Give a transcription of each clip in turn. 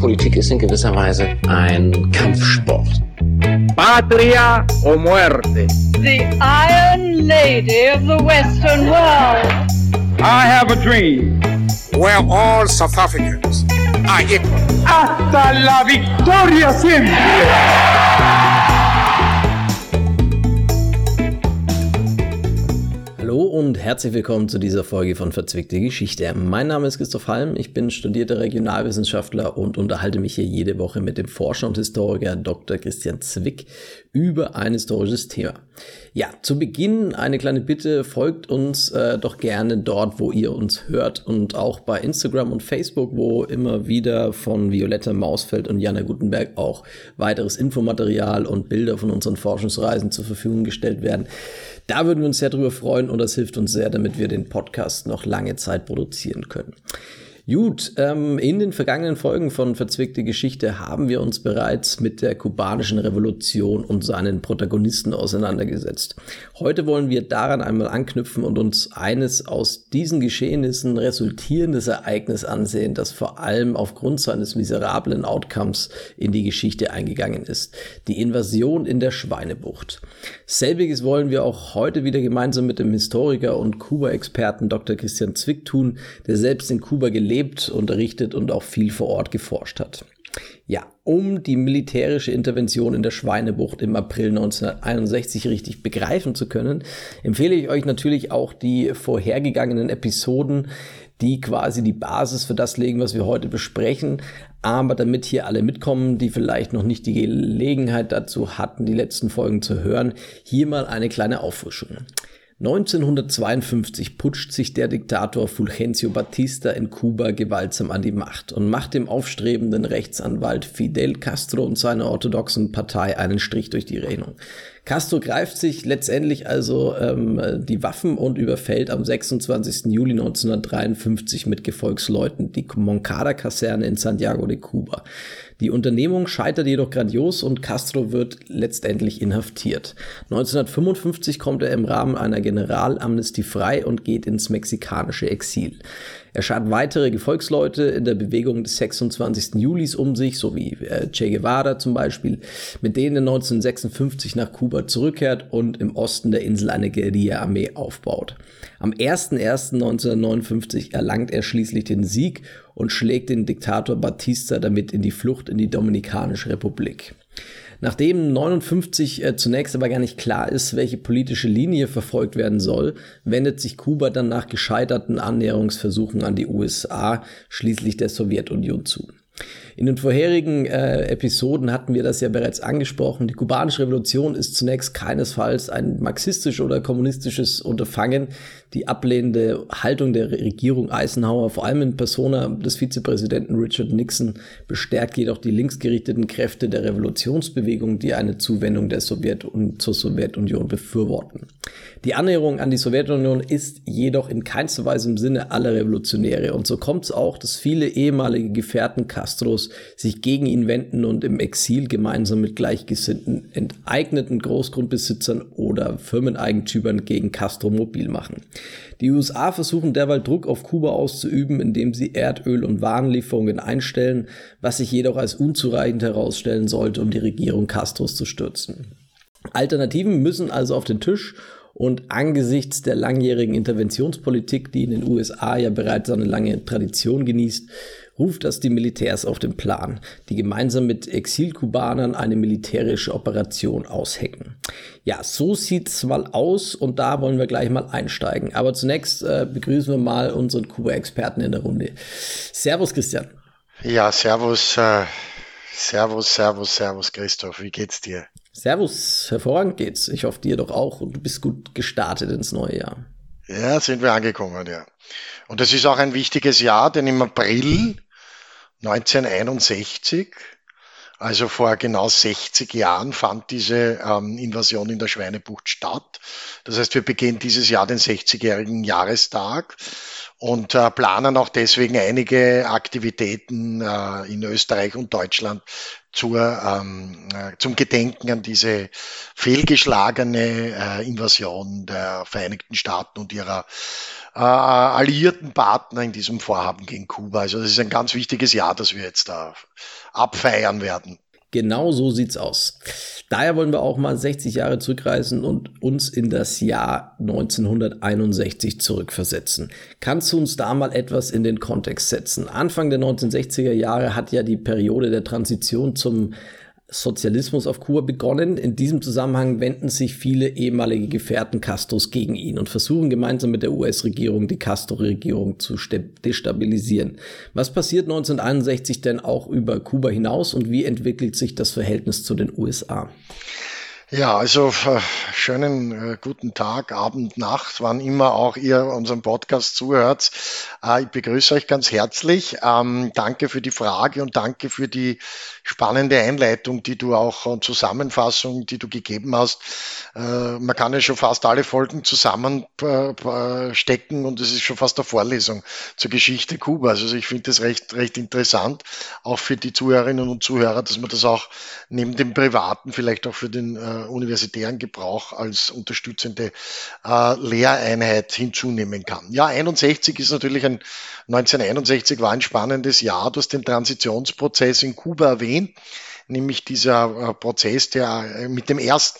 Politik ist in gewisser Weise ein Kampfsport. Patria o muerte. The Iron Lady of the Western World. I have a dream. Where all South Africans are equal. Hasta la victoria siempre. Und herzlich willkommen zu dieser Folge von Verzwickte Geschichte. Mein Name ist Christoph Halm, ich bin studierter Regionalwissenschaftler und unterhalte mich hier jede Woche mit dem Forscher und Historiker Dr. Christian Zwick über ein historisches Thema. Ja, zu Beginn eine kleine Bitte, folgt uns äh, doch gerne dort, wo ihr uns hört und auch bei Instagram und Facebook, wo immer wieder von Violetta Mausfeld und Jana Gutenberg auch weiteres Infomaterial und Bilder von unseren Forschungsreisen zur Verfügung gestellt werden. Da würden wir uns sehr drüber freuen und das hilft uns sehr, damit wir den Podcast noch lange Zeit produzieren können. Gut, ähm, in den vergangenen Folgen von Verzwickte Geschichte haben wir uns bereits mit der kubanischen Revolution und seinen Protagonisten auseinandergesetzt. Heute wollen wir daran einmal anknüpfen und uns eines aus diesen Geschehnissen resultierendes Ereignis ansehen, das vor allem aufgrund seines miserablen Outcomes in die Geschichte eingegangen ist. Die Invasion in der Schweinebucht. Selbiges wollen wir auch heute wieder gemeinsam mit dem Historiker und Kuba-Experten Dr. Christian Zwick tun, der selbst in Kuba gelebt, unterrichtet und auch viel vor Ort geforscht hat. Ja, um die militärische Intervention in der Schweinebucht im April 1961 richtig begreifen zu können, empfehle ich euch natürlich auch die vorhergegangenen Episoden, die quasi die Basis für das legen, was wir heute besprechen. Aber damit hier alle mitkommen, die vielleicht noch nicht die Gelegenheit dazu hatten, die letzten Folgen zu hören, hier mal eine kleine Auffrischung. 1952 putscht sich der Diktator Fulgencio Batista in Kuba gewaltsam an die Macht und macht dem aufstrebenden Rechtsanwalt Fidel Castro und seiner orthodoxen Partei einen Strich durch die Rechnung. Castro greift sich letztendlich also ähm, die Waffen und überfällt am 26. Juli 1953 mit Gefolgsleuten die Moncada-Kaserne in Santiago de Cuba. Die Unternehmung scheitert jedoch grandios und Castro wird letztendlich inhaftiert. 1955 kommt er im Rahmen einer Generalamnestie frei und geht ins mexikanische Exil. Er schart weitere Gefolgsleute in der Bewegung des 26. Julis um sich, sowie äh, Che Guevara zum Beispiel, mit denen er 1956 nach Kuba zurückkehrt und im Osten der Insel eine Guerilla-Armee aufbaut. Am 01.01.1959 erlangt er schließlich den Sieg und schlägt den Diktator Batista damit in die Flucht in die Dominikanische Republik. Nachdem 59 äh, zunächst aber gar nicht klar ist, welche politische Linie verfolgt werden soll, wendet sich Kuba dann nach gescheiterten Annäherungsversuchen an die USA schließlich der Sowjetunion zu. In den vorherigen äh, Episoden hatten wir das ja bereits angesprochen. Die kubanische Revolution ist zunächst keinesfalls ein marxistisch oder kommunistisches Unterfangen. Die ablehnende Haltung der Regierung Eisenhower, vor allem in Persona des Vizepräsidenten Richard Nixon, bestärkt jedoch die linksgerichteten Kräfte der Revolutionsbewegung, die eine Zuwendung der Sowjet zur Sowjetunion befürworten. Die Annäherung an die Sowjetunion ist jedoch in keinster Weise im Sinne aller Revolutionäre und so kommt es auch, dass viele ehemalige Gefährten Castros sich gegen ihn wenden und im Exil gemeinsam mit gleichgesinnten enteigneten Großgrundbesitzern oder Firmeneigentümern gegen Castro mobil machen. Die USA versuchen derweil Druck auf Kuba auszuüben, indem sie Erdöl- und Warenlieferungen einstellen, was sich jedoch als unzureichend herausstellen sollte, um die Regierung Castros zu stürzen. Alternativen müssen also auf den Tisch und angesichts der langjährigen Interventionspolitik, die in den USA ja bereits eine lange Tradition genießt, ruft das die Militärs auf den Plan, die gemeinsam mit Exilkubanern eine militärische Operation aushecken. Ja, so sieht's mal aus und da wollen wir gleich mal einsteigen. Aber zunächst äh, begrüßen wir mal unseren Kuba-Experten in der Runde. Servus, Christian. Ja, servus, äh, servus, servus, servus, Christoph. Wie geht's dir? Servus, hervorragend geht's. Ich hoffe dir doch auch und du bist gut gestartet ins neue Jahr. Ja, sind wir angekommen, ja. Und das ist auch ein wichtiges Jahr, denn im April 1961, also vor genau 60 Jahren, fand diese ähm, Invasion in der Schweinebucht statt. Das heißt, wir begehen dieses Jahr den 60-jährigen Jahrestag und äh, planen auch deswegen einige Aktivitäten äh, in Österreich und Deutschland zur, ähm, äh, zum Gedenken an diese fehlgeschlagene äh, Invasion der Vereinigten Staaten und ihrer äh, alliierten Partner in diesem Vorhaben gegen Kuba. Also das ist ein ganz wichtiges Jahr, das wir jetzt da abfeiern werden. Genau so sieht's aus. Daher wollen wir auch mal 60 Jahre zurückreisen und uns in das Jahr 1961 zurückversetzen. Kannst du uns da mal etwas in den Kontext setzen? Anfang der 1960er Jahre hat ja die Periode der Transition zum Sozialismus auf Kuba begonnen. In diesem Zusammenhang wenden sich viele ehemalige Gefährten Castros gegen ihn und versuchen gemeinsam mit der US-Regierung die Castro-Regierung zu destabilisieren. Was passiert 1961 denn auch über Kuba hinaus und wie entwickelt sich das Verhältnis zu den USA? Ja, also äh, schönen äh, guten Tag, Abend, Nacht, wann immer auch ihr unserem Podcast zuhört. Äh, ich begrüße euch ganz herzlich. Ähm, danke für die Frage und danke für die spannende Einleitung, die du auch und Zusammenfassung, die du gegeben hast. Äh, man kann ja schon fast alle Folgen zusammenstecken und es ist schon fast eine Vorlesung zur Geschichte Kubas. Also ich finde das recht, recht interessant, auch für die Zuhörerinnen und Zuhörer, dass man das auch neben dem Privaten vielleicht auch für den äh, universitären Gebrauch als unterstützende äh, Lehreinheit hinzunehmen kann. Ja, 61 ist natürlich ein 1961 war ein spannendes Jahr. Du hast den Transitionsprozess in Kuba erwähnt, nämlich dieser äh, Prozess, der äh, mit dem 1.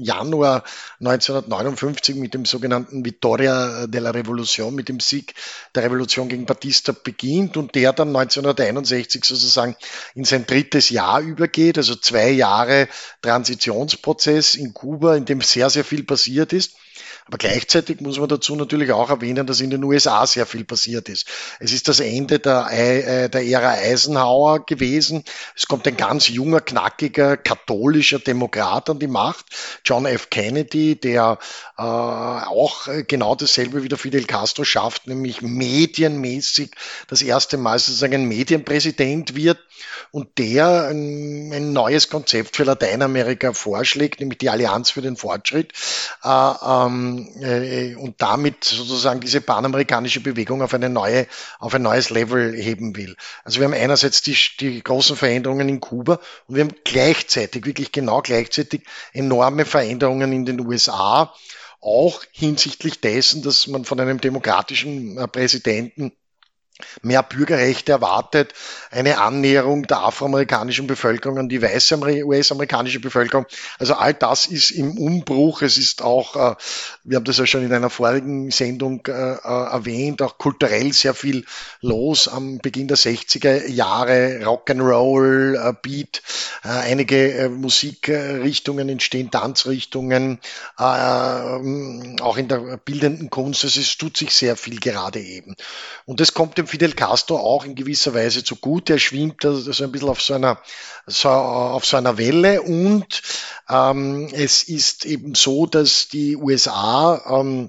Januar 1959 mit dem sogenannten Vittoria della Revolution, mit dem Sieg der Revolution gegen Batista beginnt und der dann 1961 sozusagen in sein drittes Jahr übergeht, also zwei Jahre Transitionsprozess in Kuba, in dem sehr, sehr viel passiert ist. Aber gleichzeitig muss man dazu natürlich auch erwähnen, dass in den USA sehr viel passiert ist. Es ist das Ende der, äh, der Ära Eisenhower gewesen. Es kommt ein ganz junger, knackiger, katholischer Demokrat an die Macht, John F. Kennedy, der äh, auch genau dasselbe wie der Fidel Castro schafft, nämlich medienmäßig das erste Mal sozusagen ein Medienpräsident wird und der ein, ein neues Konzept für Lateinamerika vorschlägt, nämlich die Allianz für den Fortschritt. Äh, ähm, äh, und damit sozusagen diese panamerikanische Bewegung auf eine neue, auf ein neues Level heben will. Also wir haben einerseits die, die großen Veränderungen in Kuba und wir haben gleichzeitig, wirklich genau gleichzeitig enorme Veränderungen in den USA, auch hinsichtlich dessen, dass man von einem demokratischen äh, Präsidenten mehr Bürgerrechte erwartet, eine Annäherung der afroamerikanischen Bevölkerung an die weiße US-amerikanische Bevölkerung. Also all das ist im Umbruch. Es ist auch, äh, wir haben das ja schon in einer vorigen Sendung äh, äh, erwähnt, auch kulturell sehr viel los am Beginn der 60er Jahre, Rock'n'Roll, Beat, einige Musikrichtungen entstehen, Tanzrichtungen, auch in der bildenden Kunst. Also es tut sich sehr viel gerade eben. Und es kommt dem Fidel Castro auch in gewisser Weise zugute. Er schwimmt so ein bisschen auf so einer, so, auf so einer Welle und ähm, es ist eben so, dass die USA ähm,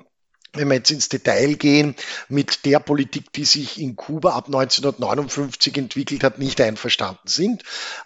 wenn wir jetzt ins Detail gehen, mit der Politik, die sich in Kuba ab 1959 entwickelt hat, nicht einverstanden sind.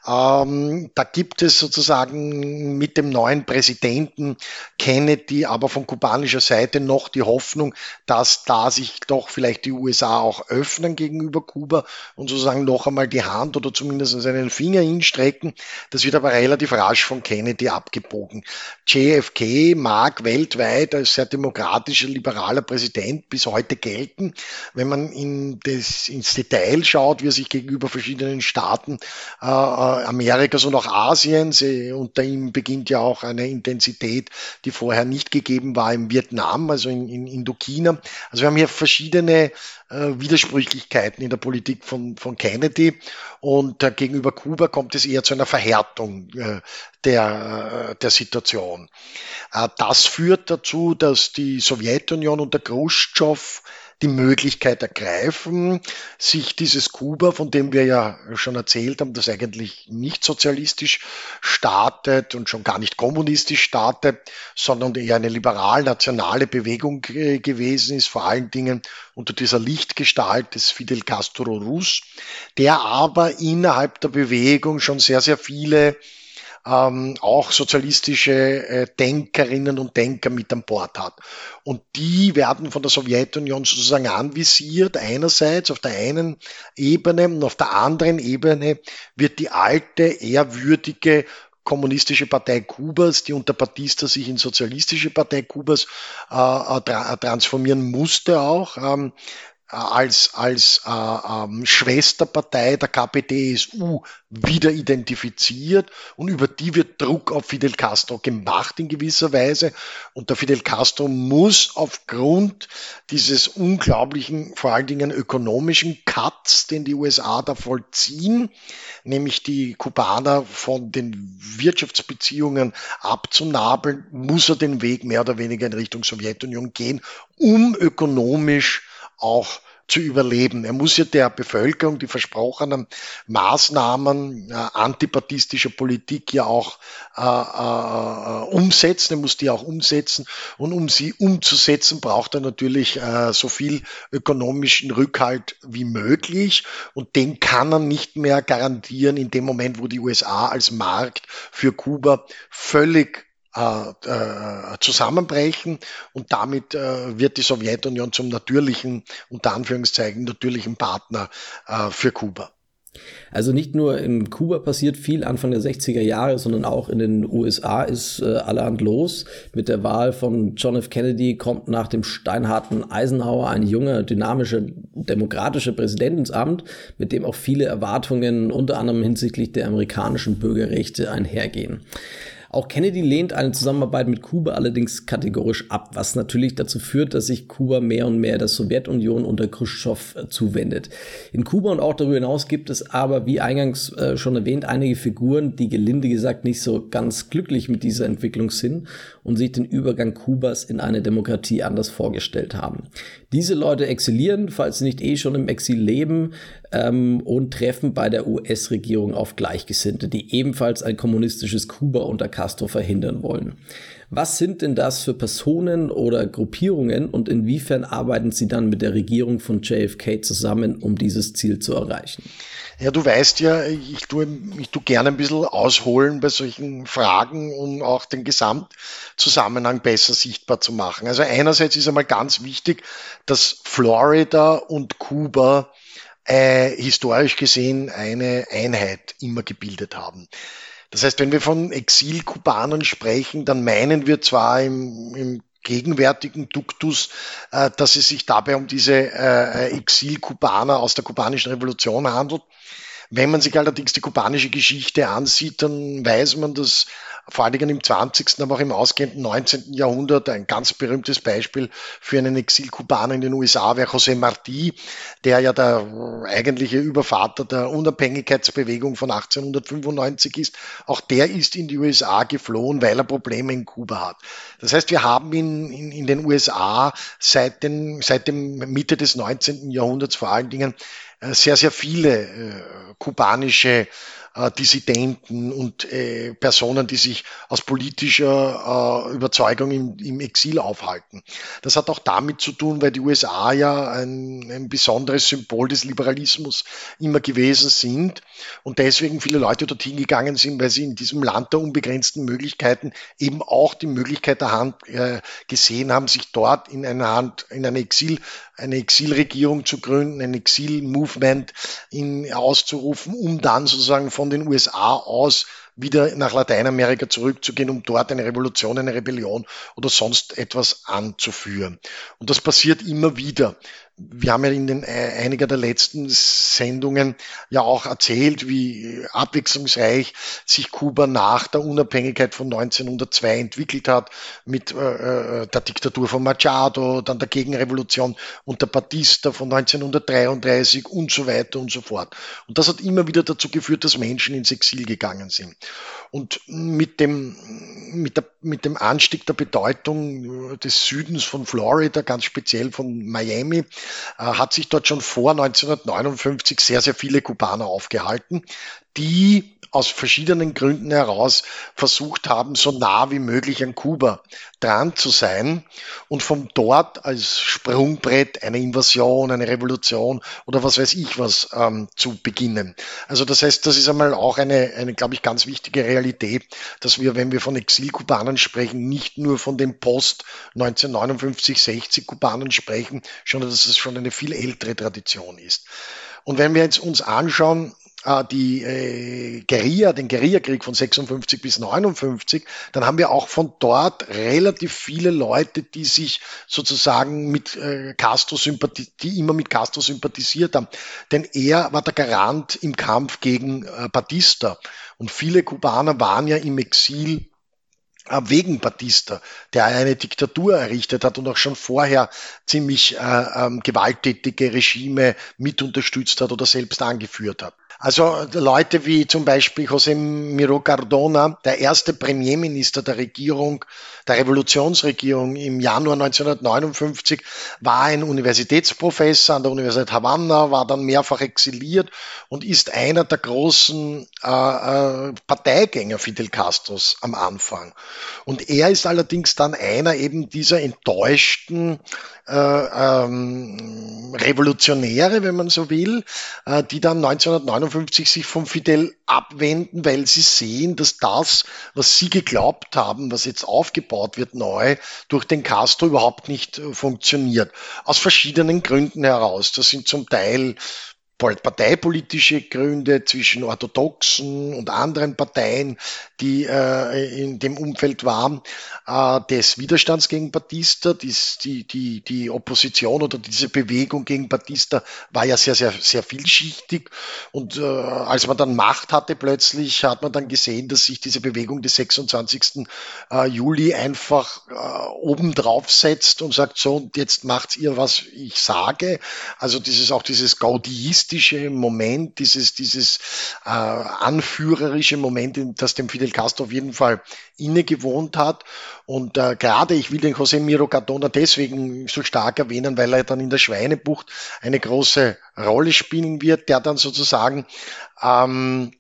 Ähm, da gibt es sozusagen mit dem neuen Präsidenten Kennedy, aber von kubanischer Seite noch die Hoffnung, dass da sich doch vielleicht die USA auch öffnen gegenüber Kuba und sozusagen noch einmal die Hand oder zumindest einen Finger hinstrecken. Das wird aber relativ rasch von Kennedy abgebogen. JFK mag weltweit als sehr demokratischer, liberaler liberaler Präsident bis heute gelten. Wenn man in das, ins Detail schaut, wie er sich gegenüber verschiedenen Staaten äh, Amerikas und auch Asiens, äh, unter ihm beginnt ja auch eine Intensität, die vorher nicht gegeben war im Vietnam, also in, in Indochina. Also wir haben hier verschiedene äh, Widersprüchlichkeiten in der Politik von, von Kennedy und äh, gegenüber Kuba kommt es eher zu einer Verhärtung äh, der, äh, der Situation. Äh, das führt dazu, dass die Sowjetunion unter Khrushchev die Möglichkeit ergreifen, sich dieses Kuba, von dem wir ja schon erzählt haben, das eigentlich nicht sozialistisch startet und schon gar nicht kommunistisch startet, sondern eher eine liberal-nationale Bewegung gewesen ist, vor allen Dingen unter dieser Lichtgestalt des Fidel Castro Rus, der aber innerhalb der Bewegung schon sehr, sehr viele ähm, auch sozialistische äh, Denkerinnen und Denker mit an Bord hat. Und die werden von der Sowjetunion sozusagen anvisiert, einerseits auf der einen Ebene und auf der anderen Ebene wird die alte, ehrwürdige kommunistische Partei Kubas, die unter Batista sich in sozialistische Partei Kubas äh, äh tra transformieren musste auch. Ähm, äh, als, als äh, ähm, Schwesterpartei der KPDSU wieder identifiziert und über die wird Druck auf Fidel Castro gemacht in gewisser Weise. Und der Fidel Castro muss aufgrund dieses unglaublichen, vor allen Dingen ökonomischen Cuts, den die USA da vollziehen, nämlich die Kubaner von den Wirtschaftsbeziehungen abzunabeln, muss er den Weg mehr oder weniger in Richtung Sowjetunion gehen, um ökonomisch auch zu überleben. Er muss ja der Bevölkerung die versprochenen Maßnahmen äh, antipatistischer Politik ja auch äh, äh, umsetzen. Er muss die auch umsetzen. Und um sie umzusetzen, braucht er natürlich äh, so viel ökonomischen Rückhalt wie möglich. Und den kann er nicht mehr garantieren in dem Moment, wo die USA als Markt für Kuba völlig äh, äh, zusammenbrechen und damit äh, wird die Sowjetunion zum natürlichen, unter Anführungszeichen, natürlichen Partner für Kuba. Also nicht nur in Kuba passiert viel Anfang der 60er Jahre, sondern auch in den USA ist äh, allerhand los. Mit der Wahl von John F. Kennedy kommt nach dem steinharten Eisenhower ein junger, dynamischer, demokratischer Präsident ins Amt, mit dem auch viele Erwartungen unter anderem hinsichtlich der amerikanischen Bürgerrechte einhergehen. Auch Kennedy lehnt eine Zusammenarbeit mit Kuba allerdings kategorisch ab, was natürlich dazu führt, dass sich Kuba mehr und mehr der Sowjetunion unter Khrushchev äh, zuwendet. In Kuba und auch darüber hinaus gibt es aber, wie eingangs äh, schon erwähnt, einige Figuren, die gelinde gesagt nicht so ganz glücklich mit dieser Entwicklung sind und sich den Übergang Kubas in eine Demokratie anders vorgestellt haben. Diese Leute exilieren, falls sie nicht eh schon im Exil leben, ähm, und treffen bei der US-Regierung auf Gleichgesinnte, die ebenfalls ein kommunistisches Kuba unter Castro verhindern wollen. Was sind denn das für Personen oder Gruppierungen und inwiefern arbeiten sie dann mit der Regierung von JFK zusammen, um dieses Ziel zu erreichen? Ja, du weißt ja, ich tue, ich tue gerne ein bisschen ausholen bei solchen Fragen, um auch den Gesamtzusammenhang besser sichtbar zu machen. Also einerseits ist einmal ganz wichtig, dass Florida und Kuba äh, historisch gesehen eine Einheit immer gebildet haben. Das heißt, wenn wir von Exilkubanern sprechen, dann meinen wir zwar im, im gegenwärtigen Duktus, äh, dass es sich dabei um diese äh, Exilkubaner aus der kubanischen Revolution handelt. Wenn man sich allerdings die kubanische Geschichte ansieht, dann weiß man, dass vor allen Dingen im 20., aber auch im ausgehenden 19. Jahrhundert ein ganz berühmtes Beispiel für einen Exilkubaner in den USA wäre José Martí, der ja der eigentliche Übervater der Unabhängigkeitsbewegung von 1895 ist. Auch der ist in die USA geflohen, weil er Probleme in Kuba hat. Das heißt, wir haben in, in, in den USA seit, den, seit dem Mitte des 19. Jahrhunderts vor allen Dingen sehr, sehr viele äh, kubanische äh, Dissidenten und äh, Personen, die sich aus politischer äh, Überzeugung im, im, Exil aufhalten. Das hat auch damit zu tun, weil die USA ja ein, ein besonderes Symbol des Liberalismus immer gewesen sind und deswegen viele Leute dorthin gegangen sind, weil sie in diesem Land der unbegrenzten Möglichkeiten eben auch die Möglichkeit der Hand äh, gesehen haben, sich dort in einer Hand, in eine Exil, eine Exilregierung zu gründen, ein Exil-Movement auszurufen, um dann sozusagen von den USA aus wieder nach Lateinamerika zurückzugehen, um dort eine Revolution, eine Rebellion oder sonst etwas anzuführen. Und das passiert immer wieder wir haben ja in den, äh, einiger der letzten Sendungen ja auch erzählt, wie abwechslungsreich sich Kuba nach der Unabhängigkeit von 1902 entwickelt hat, mit äh, äh, der Diktatur von Machado, dann der Gegenrevolution unter Batista von 1933 und so weiter und so fort. Und das hat immer wieder dazu geführt, dass Menschen ins Exil gegangen sind. Und mit dem, mit, der, mit dem Anstieg der Bedeutung des Südens von Florida, ganz speziell von Miami, äh, hat sich dort schon vor 1959 sehr, sehr viele Kubaner aufgehalten, die aus verschiedenen Gründen heraus versucht haben, so nah wie möglich an Kuba dran zu sein und von dort als Sprungbrett eine Invasion, eine Revolution oder was weiß ich was ähm, zu beginnen. Also das heißt, das ist einmal auch eine, eine glaube ich, ganz wichtige Realität, dass wir, wenn wir von Exilkubanern sprechen, nicht nur von den Post 1959, 60 Kubanern sprechen, sondern dass es schon eine viel ältere Tradition ist. Und wenn wir jetzt uns anschauen, die äh, Guerilla, den Guerillakrieg von 56 bis 59, dann haben wir auch von dort relativ viele Leute, die sich sozusagen mit äh, Castro sympathisiert, die immer mit Castro sympathisiert haben. Denn er war der Garant im Kampf gegen äh, Batista. Und viele Kubaner waren ja im Exil äh, wegen Batista, der eine Diktatur errichtet hat und auch schon vorher ziemlich äh, ähm, gewalttätige Regime mit unterstützt hat oder selbst angeführt hat. Also Leute wie zum Beispiel José Miro Cardona, der erste Premierminister der Regierung, der Revolutionsregierung im Januar 1959, war ein Universitätsprofessor an der Universität Havanna, war dann mehrfach exiliert und ist einer der großen äh, äh, Parteigänger Fidel Castros am Anfang. Und er ist allerdings dann einer eben dieser enttäuschten ähm, Revolutionäre, wenn man so will, äh, die dann 1959 sich vom Fidel abwenden, weil sie sehen, dass das, was sie geglaubt haben, was jetzt aufgebaut wird neu, durch den Castro überhaupt nicht äh, funktioniert. Aus verschiedenen Gründen heraus. Das sind zum Teil parteipolitische Gründe zwischen orthodoxen und anderen Parteien, die äh, in dem Umfeld waren, äh, des Widerstands gegen Batista. Die, die, die Opposition oder diese Bewegung gegen Batista war ja sehr, sehr, sehr vielschichtig. Und äh, als man dann Macht hatte plötzlich, hat man dann gesehen, dass sich diese Bewegung des 26. Äh, Juli einfach äh, oben drauf setzt und sagt, so, und jetzt macht ihr, was ich sage. Also dieses auch dieses Gaudiist populistische Moment, dieses, dieses äh, anführerische Moment, das dem Fidel Castro auf jeden Fall inne gewohnt hat. Und äh, gerade, ich will den José Miro Cardona deswegen so stark erwähnen, weil er dann in der Schweinebucht eine große Rolle spielen wird, der dann sozusagen ähm,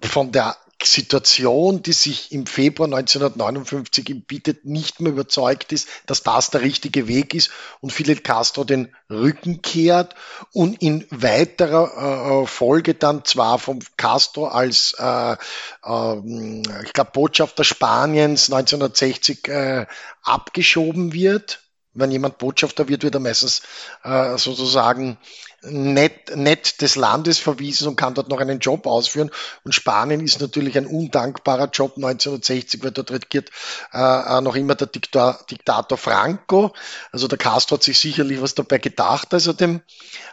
von der Situation, die sich im Februar 1959 ihm bietet, nicht mehr überzeugt ist, dass das der richtige Weg ist und Fidel Castro den Rücken kehrt und in weiterer äh, Folge dann zwar vom Castro als, äh, äh, ich glaube, Botschafter Spaniens 1960 äh, abgeschoben wird. Wenn jemand Botschafter wird, wird er meistens äh, sozusagen nett, nett des Landes verwiesen und kann dort noch einen Job ausführen. Und Spanien ist natürlich ein undankbarer Job 1960, weil dort regiert äh, äh, noch immer der Diktor, Diktator Franco. Also der Castro hat sich sicherlich was dabei gedacht, als er dem,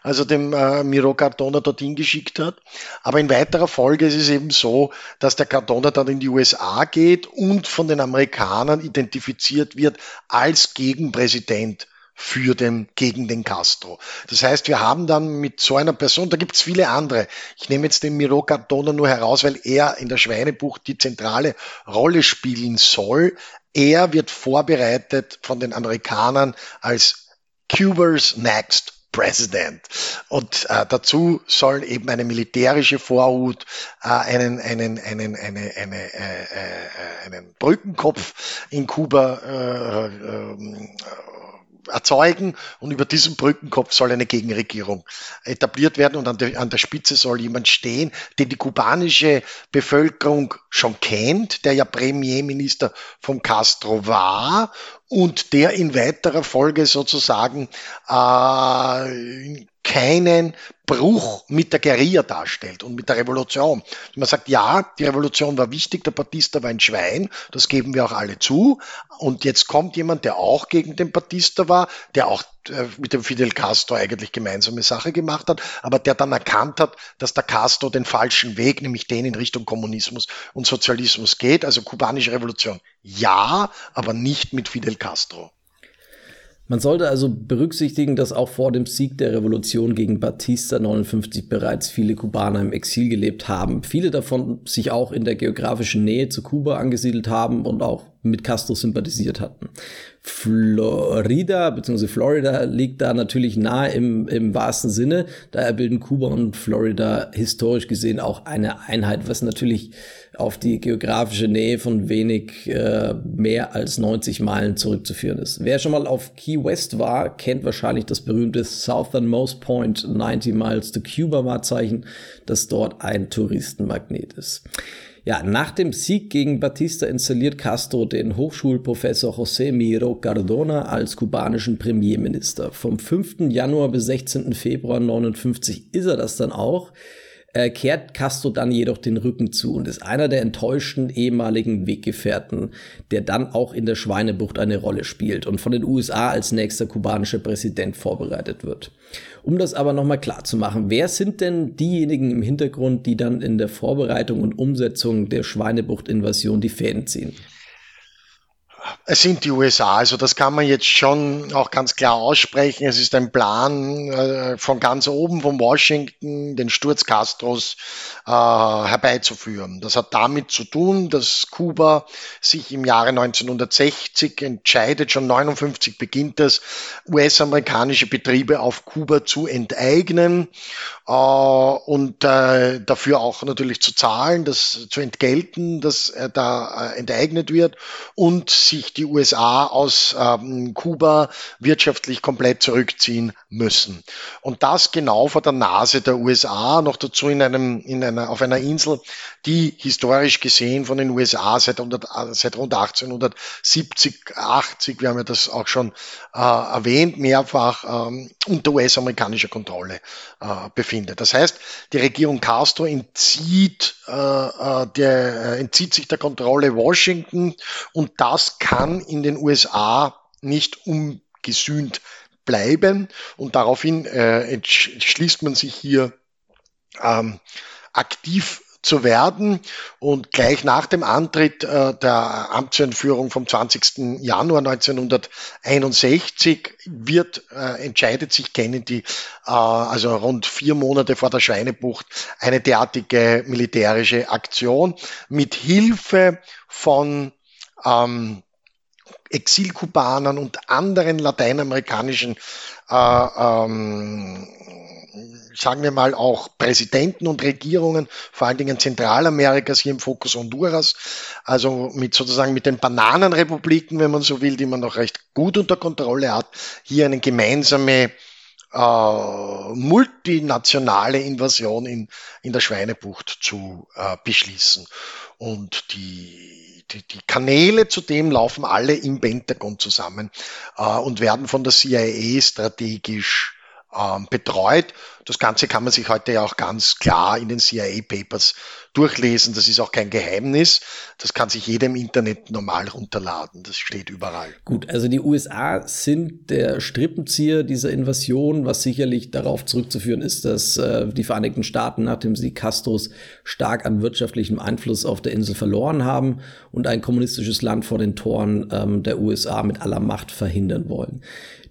also dem äh, Miro Cardona dorthin geschickt hat. Aber in weiterer Folge ist es eben so, dass der Cardona dann in die USA geht und von den Amerikanern identifiziert wird als Gegenpräsident für den, gegen den Castro. Das heißt, wir haben dann mit so einer Person, da gibt es viele andere. Ich nehme jetzt den Miro Cardona nur heraus, weil er in der Schweinebucht die zentrale Rolle spielen soll. Er wird vorbereitet von den Amerikanern als Cuba's Next President. Und äh, dazu soll eben eine militärische Vorhut, äh, einen, einen, einen, eine, eine, äh, äh, einen Brückenkopf in Kuba äh, äh, erzeugen und über diesen Brückenkopf soll eine Gegenregierung etabliert werden und an der, an der Spitze soll jemand stehen, den die kubanische Bevölkerung schon kennt, der ja Premierminister von Castro war und der in weiterer Folge sozusagen äh, keinen Bruch mit der Guerilla darstellt und mit der Revolution. Man sagt, ja, die Revolution war wichtig, der Batista war ein Schwein, das geben wir auch alle zu. Und jetzt kommt jemand, der auch gegen den Batista war, der auch äh, mit dem Fidel Castro eigentlich gemeinsame Sache gemacht hat, aber der dann erkannt hat, dass der Castro den falschen Weg, nämlich den in Richtung Kommunismus und Sozialismus geht. Also kubanische Revolution ja, aber nicht mit Fidel Castro. Man sollte also berücksichtigen, dass auch vor dem Sieg der Revolution gegen Batista 59 bereits viele Kubaner im Exil gelebt haben. Viele davon sich auch in der geografischen Nähe zu Kuba angesiedelt haben und auch mit Castro sympathisiert hatten. Florida bzw. Florida liegt da natürlich nahe im, im wahrsten Sinne. Daher bilden Kuba und Florida historisch gesehen auch eine Einheit, was natürlich auf die geografische Nähe von wenig äh, mehr als 90 Meilen zurückzuführen ist. Wer schon mal auf Key West war, kennt wahrscheinlich das berühmte Southernmost Point 90 Miles to Cuba Wahrzeichen, das dort ein Touristenmagnet ist. Ja, nach dem Sieg gegen Batista installiert Castro den Hochschulprofessor José Miro Cardona als kubanischen Premierminister. Vom 5. Januar bis 16. Februar 59 ist er das dann auch äh, kehrt Castro dann jedoch den Rücken zu und ist einer der enttäuschten ehemaligen Weggefährten, der dann auch in der Schweinebucht eine Rolle spielt und von den USA als nächster kubanischer Präsident vorbereitet wird. Um das aber nochmal klar zu machen, wer sind denn diejenigen im Hintergrund, die dann in der Vorbereitung und Umsetzung der Schweinebucht-Invasion die Fäden ziehen? Es sind die USA, also das kann man jetzt schon auch ganz klar aussprechen. Es ist ein Plan äh, von ganz oben, von Washington, den Sturz Castros äh, herbeizuführen. Das hat damit zu tun, dass Kuba sich im Jahre 1960 entscheidet, schon 59 beginnt das, US-amerikanische Betriebe auf Kuba zu enteignen und äh, dafür auch natürlich zu zahlen, das zu entgelten, dass er da äh, enteignet wird und sich die USA aus ähm, Kuba wirtschaftlich komplett zurückziehen müssen. Und das genau vor der Nase der USA, noch dazu in einem, in einer, auf einer Insel, die historisch gesehen von den USA seit, 100, seit rund 1870, 80, wir haben ja das auch schon äh, erwähnt, mehrfach ähm, unter US-amerikanischer Kontrolle äh, befindet. Das heißt, die Regierung Castro entzieht, äh, äh der, äh, entzieht sich der Kontrolle Washington und das kann in den USA nicht ungesühnt bleiben. Und daraufhin äh, entschließt man sich hier ähm, aktiv zu werden. Und gleich nach dem Antritt äh, der Amtseinführung vom 20. Januar 1961 wird, äh, entscheidet sich Kennedy, äh, also rund vier Monate vor der Schweinebucht, eine derartige militärische Aktion mit Hilfe von ähm, Exilkubanern und anderen lateinamerikanischen äh, ähm, sagen wir mal auch Präsidenten und Regierungen, vor allen Dingen Zentralamerikas, hier im Fokus Honduras, also mit sozusagen mit den Bananenrepubliken, wenn man so will, die man noch recht gut unter Kontrolle hat, hier eine gemeinsame äh, multinationale Invasion in, in der Schweinebucht zu äh, beschließen. Und die, die, die Kanäle zudem laufen alle im Pentagon zusammen äh, und werden von der CIA strategisch ähm, betreut. Das Ganze kann man sich heute ja auch ganz klar in den CIA Papers durchlesen. Das ist auch kein Geheimnis. Das kann sich jeder im Internet normal runterladen. Das steht überall. Gut, also die USA sind der Strippenzieher dieser Invasion, was sicherlich darauf zurückzuführen ist, dass äh, die Vereinigten Staaten, nachdem sie Castros stark an wirtschaftlichem Einfluss auf der Insel verloren haben und ein kommunistisches Land vor den Toren ähm, der USA mit aller Macht verhindern wollen.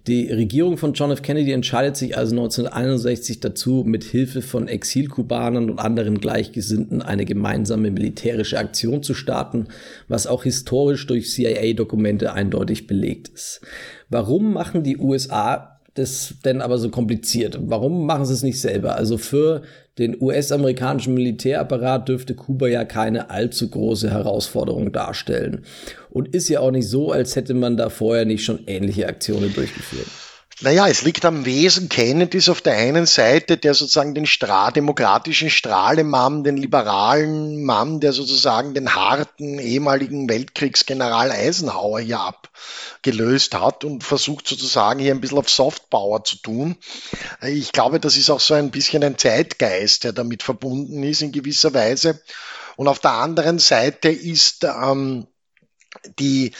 Die Regierung von John F. Kennedy entscheidet sich also 1961 dazu, mit Hilfe von Exilkubanern und anderen Gleichgesinnten eine gemeinsame militärische Aktion zu starten, was auch historisch durch CIA-Dokumente eindeutig belegt ist. Warum machen die USA das denn aber so kompliziert? Warum machen sie es nicht selber? Also für den US-amerikanischen Militärapparat dürfte Kuba ja keine allzu große Herausforderung darstellen. Und ist ja auch nicht so, als hätte man da vorher nicht schon ähnliche Aktionen durchgeführt. Naja, es liegt am Wesen Kennedys auf der einen Seite, der sozusagen den Stra demokratischen Strahlemann, den liberalen Mann, der sozusagen den harten ehemaligen Weltkriegsgeneral Eisenhower hier abgelöst hat und versucht sozusagen hier ein bisschen auf Softpower zu tun. Ich glaube, das ist auch so ein bisschen ein Zeitgeist, der damit verbunden ist in gewisser Weise. Und auf der anderen Seite ist ähm, die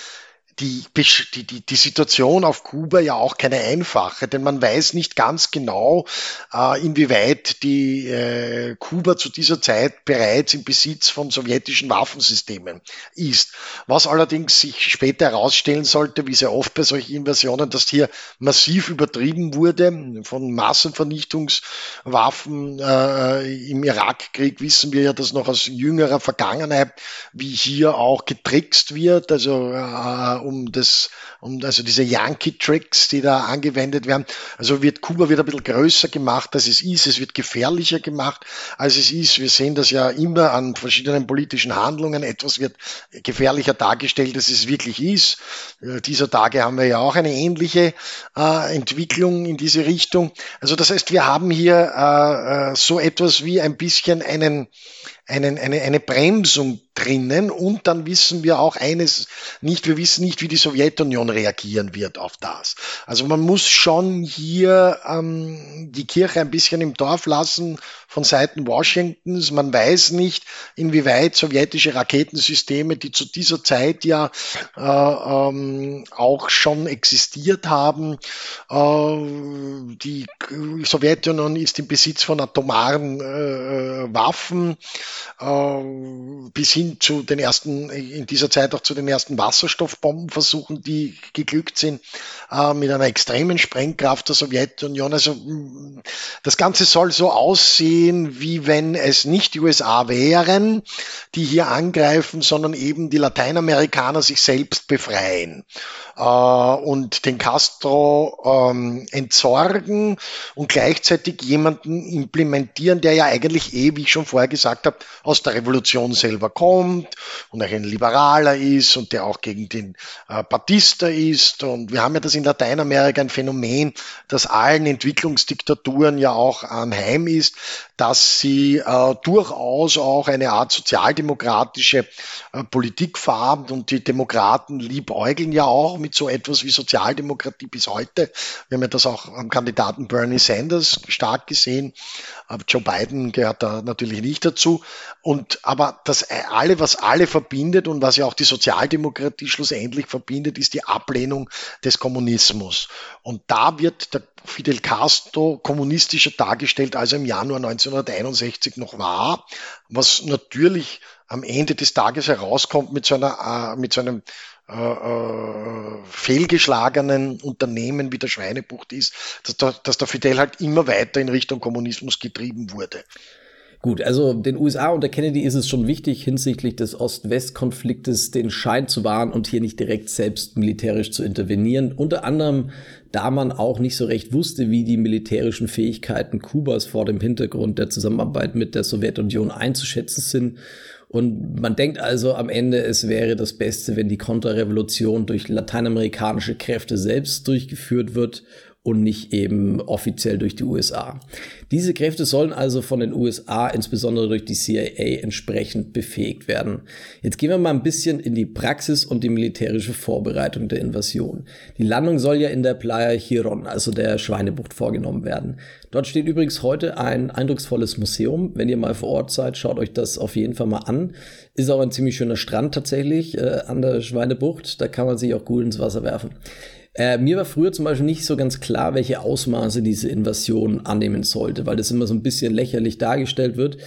die, die, die, die Situation auf Kuba ja auch keine einfache, denn man weiß nicht ganz genau, äh, inwieweit die äh, Kuba zu dieser Zeit bereits im Besitz von sowjetischen Waffensystemen ist. Was allerdings sich später herausstellen sollte, wie sehr oft bei solchen Invasionen, dass hier massiv übertrieben wurde von Massenvernichtungswaffen äh, im Irakkrieg, wissen wir ja das noch aus jüngerer Vergangenheit, wie hier auch getrickst wird, also äh, um das, um also diese Yankee-Tricks, die da angewendet werden. Also wird Kuba wird ein bisschen größer gemacht, als es ist. Es wird gefährlicher gemacht, als es ist. Wir sehen das ja immer an verschiedenen politischen Handlungen. Etwas wird gefährlicher dargestellt, als es wirklich ist. Äh, dieser Tage haben wir ja auch eine ähnliche äh, Entwicklung in diese Richtung. Also das heißt, wir haben hier äh, äh so etwas wie ein bisschen einen einen, eine, eine Bremsung drinnen und dann wissen wir auch eines nicht, wir wissen nicht, wie die Sowjetunion reagieren wird auf das. Also man muss schon hier ähm, die Kirche ein bisschen im Dorf lassen von Seiten Washingtons. Man weiß nicht, inwieweit sowjetische Raketensysteme, die zu dieser Zeit ja äh, ähm, auch schon existiert haben, äh, die Sowjetunion ist im Besitz von atomaren äh, Waffen äh, bis hin zu den ersten, in dieser Zeit auch zu den ersten Wasserstoffbombenversuchen, die geglückt sind, äh, mit einer extremen Sprengkraft der Sowjetunion. Also das Ganze soll so aussehen, wie wenn es nicht die USA wären, die hier angreifen, sondern eben die Lateinamerikaner sich selbst befreien äh, und den Castro ähm, entsorgen und gleichzeitig jemanden implementieren, der ja eigentlich eh, wie ich schon vorher gesagt habe, aus der Revolution selber kommt und auch ein Liberaler ist und der auch gegen den äh, Batista ist. Und wir haben ja das in Lateinamerika ein Phänomen, das allen Entwicklungsdiktaturen ja auch anheim ist, dass sie äh, durchaus auch eine Art sozialdemokratische äh, Politik fahren und die Demokraten liebäugeln ja auch mit so etwas wie Sozialdemokratie bis heute. Wir haben ja das auch am Kandidaten Bernie Sanders stark gesehen. Joe Biden gehört da natürlich nicht dazu. Und aber das alle, was alle verbindet und was ja auch die Sozialdemokratie schlussendlich verbindet, ist die Ablehnung des Kommunismus. Und da wird der Fidel Castro kommunistischer dargestellt, als er im Januar 1961 noch war, was natürlich am Ende des Tages herauskommt mit so einer, äh, mit so einem äh, äh, fehlgeschlagenen Unternehmen wie der Schweinebucht ist, dass der, dass der Fidel halt immer weiter in Richtung Kommunismus getrieben wurde. Gut, also den USA unter Kennedy ist es schon wichtig, hinsichtlich des Ost-West-Konfliktes den Schein zu wahren und hier nicht direkt selbst militärisch zu intervenieren. Unter anderem, da man auch nicht so recht wusste, wie die militärischen Fähigkeiten Kubas vor dem Hintergrund der Zusammenarbeit mit der Sowjetunion einzuschätzen sind und man denkt also am Ende, es wäre das Beste, wenn die Konterrevolution durch lateinamerikanische Kräfte selbst durchgeführt wird und nicht eben offiziell durch die USA. Diese Kräfte sollen also von den USA, insbesondere durch die CIA, entsprechend befähigt werden. Jetzt gehen wir mal ein bisschen in die Praxis und die militärische Vorbereitung der Invasion. Die Landung soll ja in der Playa Chiron, also der Schweinebucht, vorgenommen werden. Dort steht übrigens heute ein eindrucksvolles Museum. Wenn ihr mal vor Ort seid, schaut euch das auf jeden Fall mal an. Ist auch ein ziemlich schöner Strand tatsächlich äh, an der Schweinebucht. Da kann man sich auch gut ins Wasser werfen. Äh, mir war früher zum Beispiel nicht so ganz klar, welche Ausmaße diese Invasion annehmen sollte, weil das immer so ein bisschen lächerlich dargestellt wird.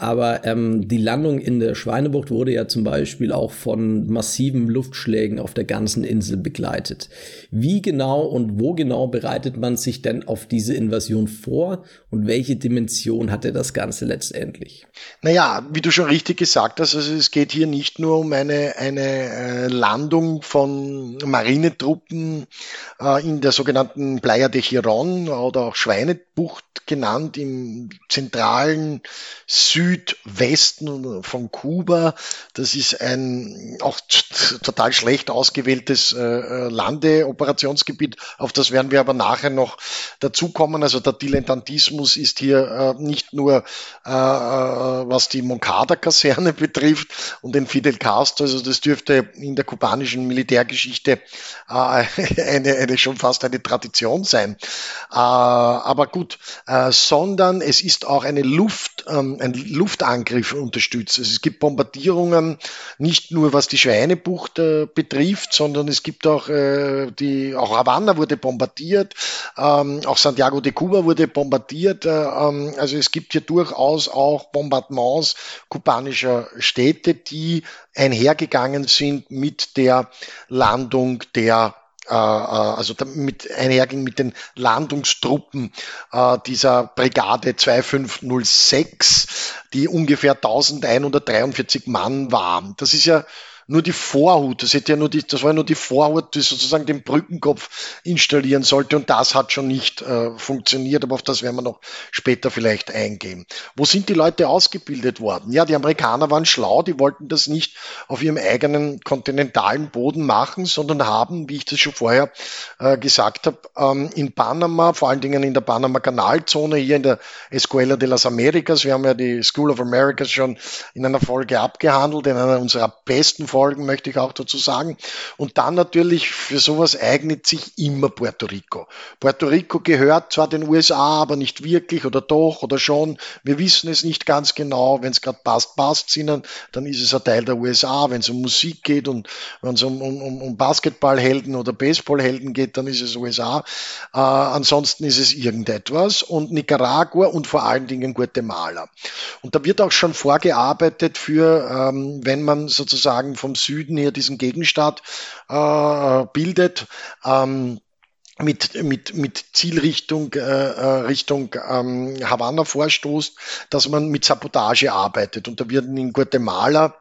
Aber ähm, die Landung in der Schweinebucht wurde ja zum Beispiel auch von massiven Luftschlägen auf der ganzen Insel begleitet. Wie genau und wo genau bereitet man sich denn auf diese Invasion vor und welche Dimension hatte das Ganze letztendlich? Naja, wie du schon richtig gesagt hast, also es geht hier nicht nur um eine, eine äh, Landung von Marinetruppen äh, in der sogenannten Playa de Chiron oder auch Schweinebucht genannt im zentralen Südwesten von Kuba. Das ist ein auch total schlecht ausgewähltes äh, äh, Landeoperationsgebiet. Auf das werden wir aber nachher noch dazukommen. Also der Dilettantismus ist hier äh, nicht nur was die Moncada-Kaserne betrifft und den Fidel Castro. Also das dürfte in der kubanischen Militärgeschichte eine, eine schon fast eine Tradition sein. Aber gut, sondern es ist auch eine Luft, ähm, ein Luftangriff unterstützt. Also es gibt Bombardierungen, nicht nur was die Schweinebucht äh, betrifft, sondern es gibt auch äh, die, auch Havanna wurde bombardiert, ähm, auch Santiago de Cuba wurde bombardiert. Äh, ähm, also es gibt hier durchaus auch Bombardements kubanischer Städte, die einhergegangen sind mit der Landung der also mit einherging mit den Landungstruppen äh, dieser Brigade 2506, die ungefähr 1143 Mann waren. Das ist ja nur die Vorhut, das hätte ja nur die, das war ja nur die Vorhut, die sozusagen den Brückenkopf installieren sollte und das hat schon nicht äh, funktioniert, aber auf das werden wir noch später vielleicht eingehen. Wo sind die Leute ausgebildet worden? Ja, die Amerikaner waren schlau, die wollten das nicht auf ihrem eigenen kontinentalen Boden machen, sondern haben, wie ich das schon vorher äh, gesagt habe, ähm, in Panama, vor allen Dingen in der Panama-Kanalzone, hier in der Escuela de las Americas, wir haben ja die School of Americas schon in einer Folge abgehandelt, in einer unserer besten Folgen, möchte ich auch dazu sagen. Und dann natürlich, für sowas eignet sich immer Puerto Rico. Puerto Rico gehört zwar den USA, aber nicht wirklich oder doch oder schon. Wir wissen es nicht ganz genau. Wenn es gerade passt, passt es ihnen, dann ist es ein Teil der USA. Wenn es um Musik geht und wenn es um, um, um Basketballhelden oder Baseballhelden geht, dann ist es USA. Äh, ansonsten ist es irgendetwas. Und Nicaragua und vor allen Dingen Guatemala. Und da wird auch schon vorgearbeitet für, ähm, wenn man sozusagen vom Süden her diesen Gegenstaat äh, bildet, ähm, mit, mit, mit Zielrichtung äh, äh, Richtung ähm, Havanna vorstoßt, dass man mit Sabotage arbeitet. Und da werden in Guatemala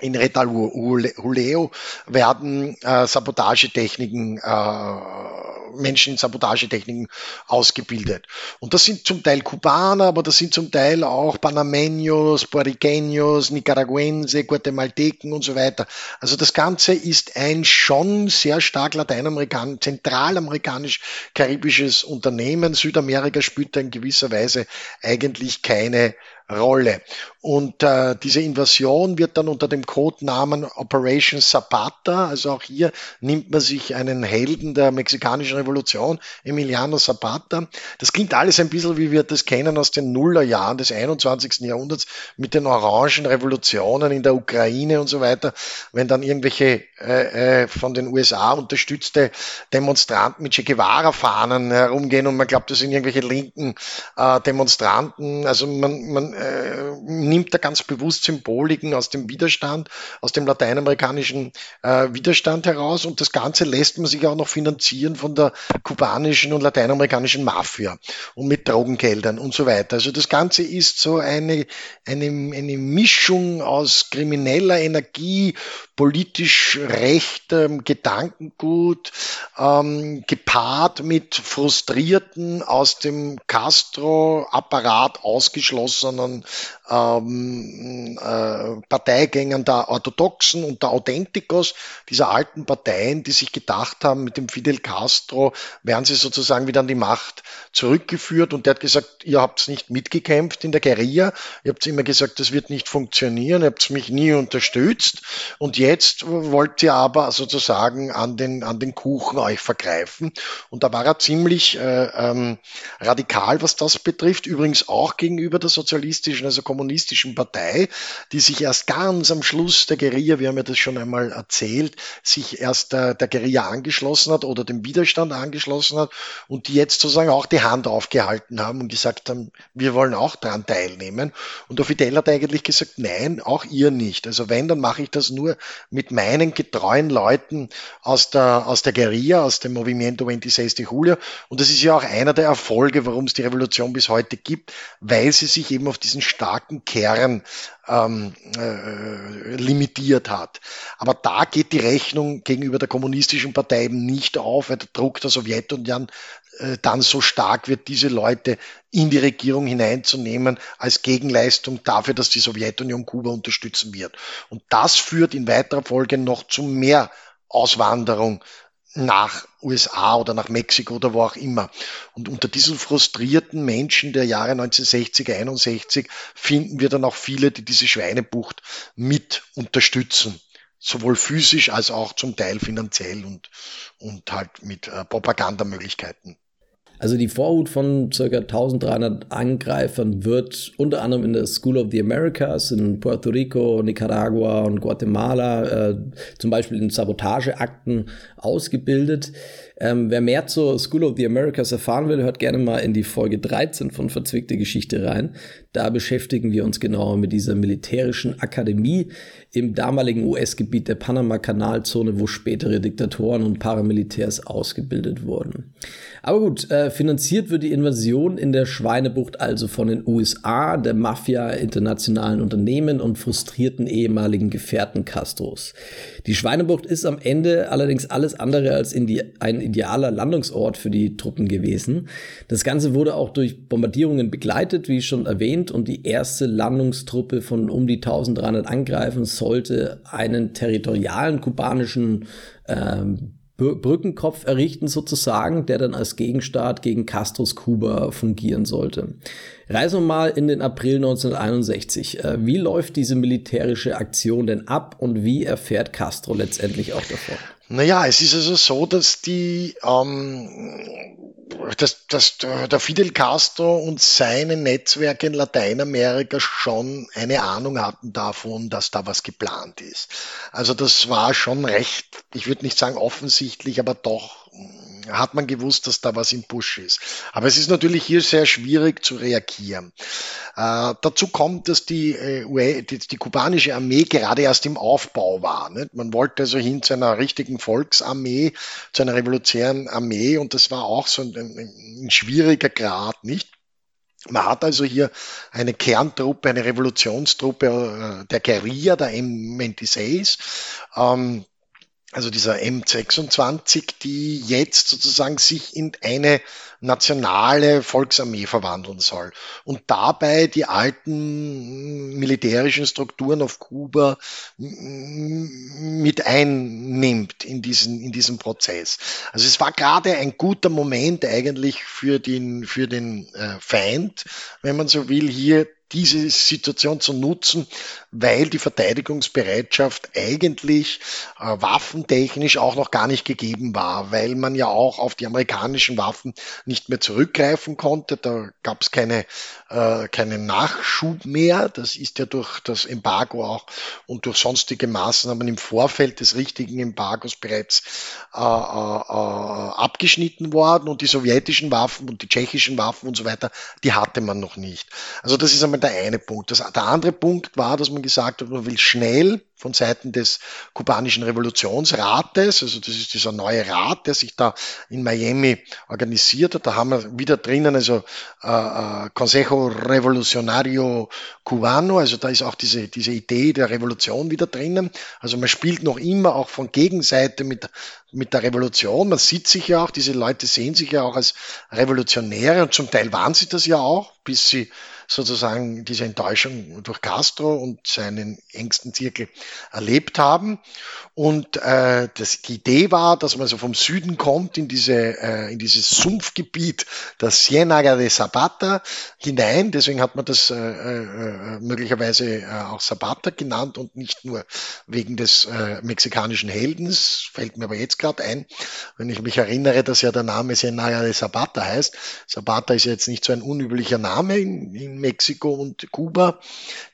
in Retal Juleo werden äh, Sabotagetechniken äh, Menschen in Sabotagetechniken ausgebildet. Und das sind zum Teil Kubaner, aber das sind zum Teil auch Panameños, Puerriqueños, Nicaraguense, Guatemalteken und so weiter. Also das Ganze ist ein schon sehr stark lateinamerikanisch, zentralamerikanisch-karibisches Unternehmen. Südamerika spielt da in gewisser Weise eigentlich keine Rolle. Und äh, diese Invasion wird dann unter dem Codenamen Operation Zapata, also auch hier nimmt man sich einen Helden der mexikanischen Revolution, Emiliano Zapata. Das klingt alles ein bisschen, wie wir das kennen aus den Nullerjahren des 21. Jahrhunderts mit den orangen Revolutionen in der Ukraine und so weiter, wenn dann irgendwelche äh, äh, von den USA unterstützte Demonstranten mit Che Guevara-Fahnen herumgehen und man glaubt, das sind irgendwelche linken äh, Demonstranten. Also man, man äh, nimmt da ganz bewusst Symboliken aus dem Widerstand, aus dem lateinamerikanischen äh, Widerstand heraus und das Ganze lässt man sich auch noch finanzieren von der kubanischen und lateinamerikanischen Mafia und mit Drogengeldern und so weiter. Also das Ganze ist so eine, eine, eine Mischung aus krimineller Energie, politisch rechtem Gedankengut, ähm, gepaart mit frustrierten, aus dem Castro-Apparat ausgeschlossenen ähm, äh, Parteigängern der Orthodoxen und der Authenticos, dieser alten Parteien, die sich gedacht haben, mit dem Fidel Castro werden sie sozusagen wieder an die Macht zurückgeführt. Und der hat gesagt, ihr habt nicht mitgekämpft in der Guerilla, ihr habt immer gesagt, das wird nicht funktionieren, ihr habt mich nie unterstützt. Und jetzt wollt ihr aber sozusagen an den, an den Kuchen euch vergreifen. Und da war er ziemlich äh, ähm, radikal, was das betrifft, übrigens auch gegenüber der sozialistischen, also kommunistischen Partei, die sich erst ganz am Schluss der Guerilla, wir haben ja das schon einmal erzählt, sich erst der, der Guerilla angeschlossen hat oder dem Widerstand angeschlossen hat und die jetzt sozusagen auch die Hand aufgehalten haben und gesagt haben, wir wollen auch daran teilnehmen. Und der Fidel hat eigentlich gesagt, nein, auch ihr nicht. Also wenn, dann mache ich das nur mit meinen getreuen Leuten aus der, aus der Guerilla, aus dem Movimiento 26 de Julio. Und das ist ja auch einer der Erfolge, warum es die Revolution bis heute gibt, weil sie sich eben auf diesen starken Kern ähm, äh, limitiert hat. Aber da geht die Rechnung gegenüber der kommunistischen Partei eben nicht auf, weil der Druck der Sowjetunion äh, dann so stark wird, diese Leute in die Regierung hineinzunehmen als Gegenleistung dafür, dass die Sowjetunion Kuba unterstützen wird. Und das führt in weiterer Folge noch zu mehr Auswanderung nach USA oder nach Mexiko oder wo auch immer. Und unter diesen frustrierten Menschen der Jahre 1960, 61 finden wir dann auch viele, die diese Schweinebucht mit unterstützen. Sowohl physisch als auch zum Teil finanziell und, und halt mit äh, Propagandamöglichkeiten. Also die Vorhut von ca. 1300 Angreifern wird unter anderem in der School of the Americas in Puerto Rico, Nicaragua und Guatemala äh, zum Beispiel in Sabotageakten ausgebildet. Ähm, wer mehr zur School of the Americas erfahren will, hört gerne mal in die Folge 13 von Verzwickte Geschichte rein. Da beschäftigen wir uns genauer mit dieser militärischen Akademie im damaligen US-Gebiet der Panama-Kanalzone, wo spätere Diktatoren und Paramilitärs ausgebildet wurden. Aber gut, äh, finanziert wird die Invasion in der Schweinebucht also von den USA, der Mafia, internationalen Unternehmen und frustrierten ehemaligen Gefährten Castros. Die Schweinebucht ist am Ende allerdings alles andere als ein idealer Landungsort für die Truppen gewesen. Das Ganze wurde auch durch Bombardierungen begleitet, wie schon erwähnt, und die erste Landungstruppe von um die 1300 Angreifen sollte einen territorialen kubanischen ähm, Brückenkopf errichten sozusagen, der dann als Gegenstaat gegen Castros Kuba fungieren sollte. Reisen wir mal in den April 1961. Äh, wie läuft diese militärische Aktion denn ab und wie erfährt Castro letztendlich auch davon? Naja, es ist also so, dass die ähm, dass, dass der Fidel Castro und seine Netzwerke in Lateinamerika schon eine Ahnung hatten davon, dass da was geplant ist. Also das war schon recht, ich würde nicht sagen offensichtlich, aber doch hat man gewusst, dass da was im Busch ist. Aber es ist natürlich hier sehr schwierig zu reagieren. Äh, dazu kommt, dass die, äh, die, die, kubanische Armee gerade erst im Aufbau war. Nicht? Man wollte also hin zu einer richtigen Volksarmee, zu einer revolutionären Armee und das war auch so ein, ein, ein schwieriger Grad, nicht? Man hat also hier eine Kerntruppe, eine Revolutionstruppe äh, der Guerilla, der M26, ähm, also dieser M26, die jetzt sozusagen sich in eine nationale Volksarmee verwandeln soll und dabei die alten militärischen Strukturen auf Kuba mit einnimmt in diesen, in diesem Prozess. Also es war gerade ein guter Moment eigentlich für den, für den äh, Feind, wenn man so will, hier diese Situation zu nutzen, weil die Verteidigungsbereitschaft eigentlich äh, waffentechnisch auch noch gar nicht gegeben war, weil man ja auch auf die amerikanischen Waffen nicht mehr zurückgreifen konnte. Da gab es keine, äh, keinen Nachschub mehr. Das ist ja durch das Embargo auch und durch sonstige Maßnahmen im Vorfeld des richtigen Embargos bereits äh, äh, äh abgeschnitten worden und die sowjetischen Waffen und die tschechischen Waffen und so weiter, die hatte man noch nicht. Also das ist einmal der eine Punkt. Das, der andere Punkt war, dass man gesagt hat, man will schnell von Seiten des kubanischen Revolutionsrates, also das ist dieser neue Rat, der sich da in Miami organisiert hat. Da haben wir wieder drinnen, also äh, äh, Consejo Revolucionario Cubano, also da ist auch diese, diese Idee der Revolution wieder drinnen. Also man spielt noch immer auch von Gegenseite mit, mit der Revolution. Man sieht sich ja auch, diese Leute sehen sich ja auch als Revolutionäre und zum Teil waren sie das ja auch, bis sie sozusagen diese Enttäuschung durch Castro und seinen engsten Zirkel erlebt haben. Und äh, das, die Idee war, dass man so vom Süden kommt in, diese, äh, in dieses Sumpfgebiet der Ciénaga de Zapata hinein. Deswegen hat man das äh, äh, möglicherweise äh, auch Zapata genannt und nicht nur wegen des äh, mexikanischen Heldens. Fällt mir aber jetzt gerade ein, wenn ich mich erinnere, dass ja der Name Ciénaga de Zapata heißt. Zapata ist jetzt nicht so ein unüblicher Name in, in Mexiko und Kuba.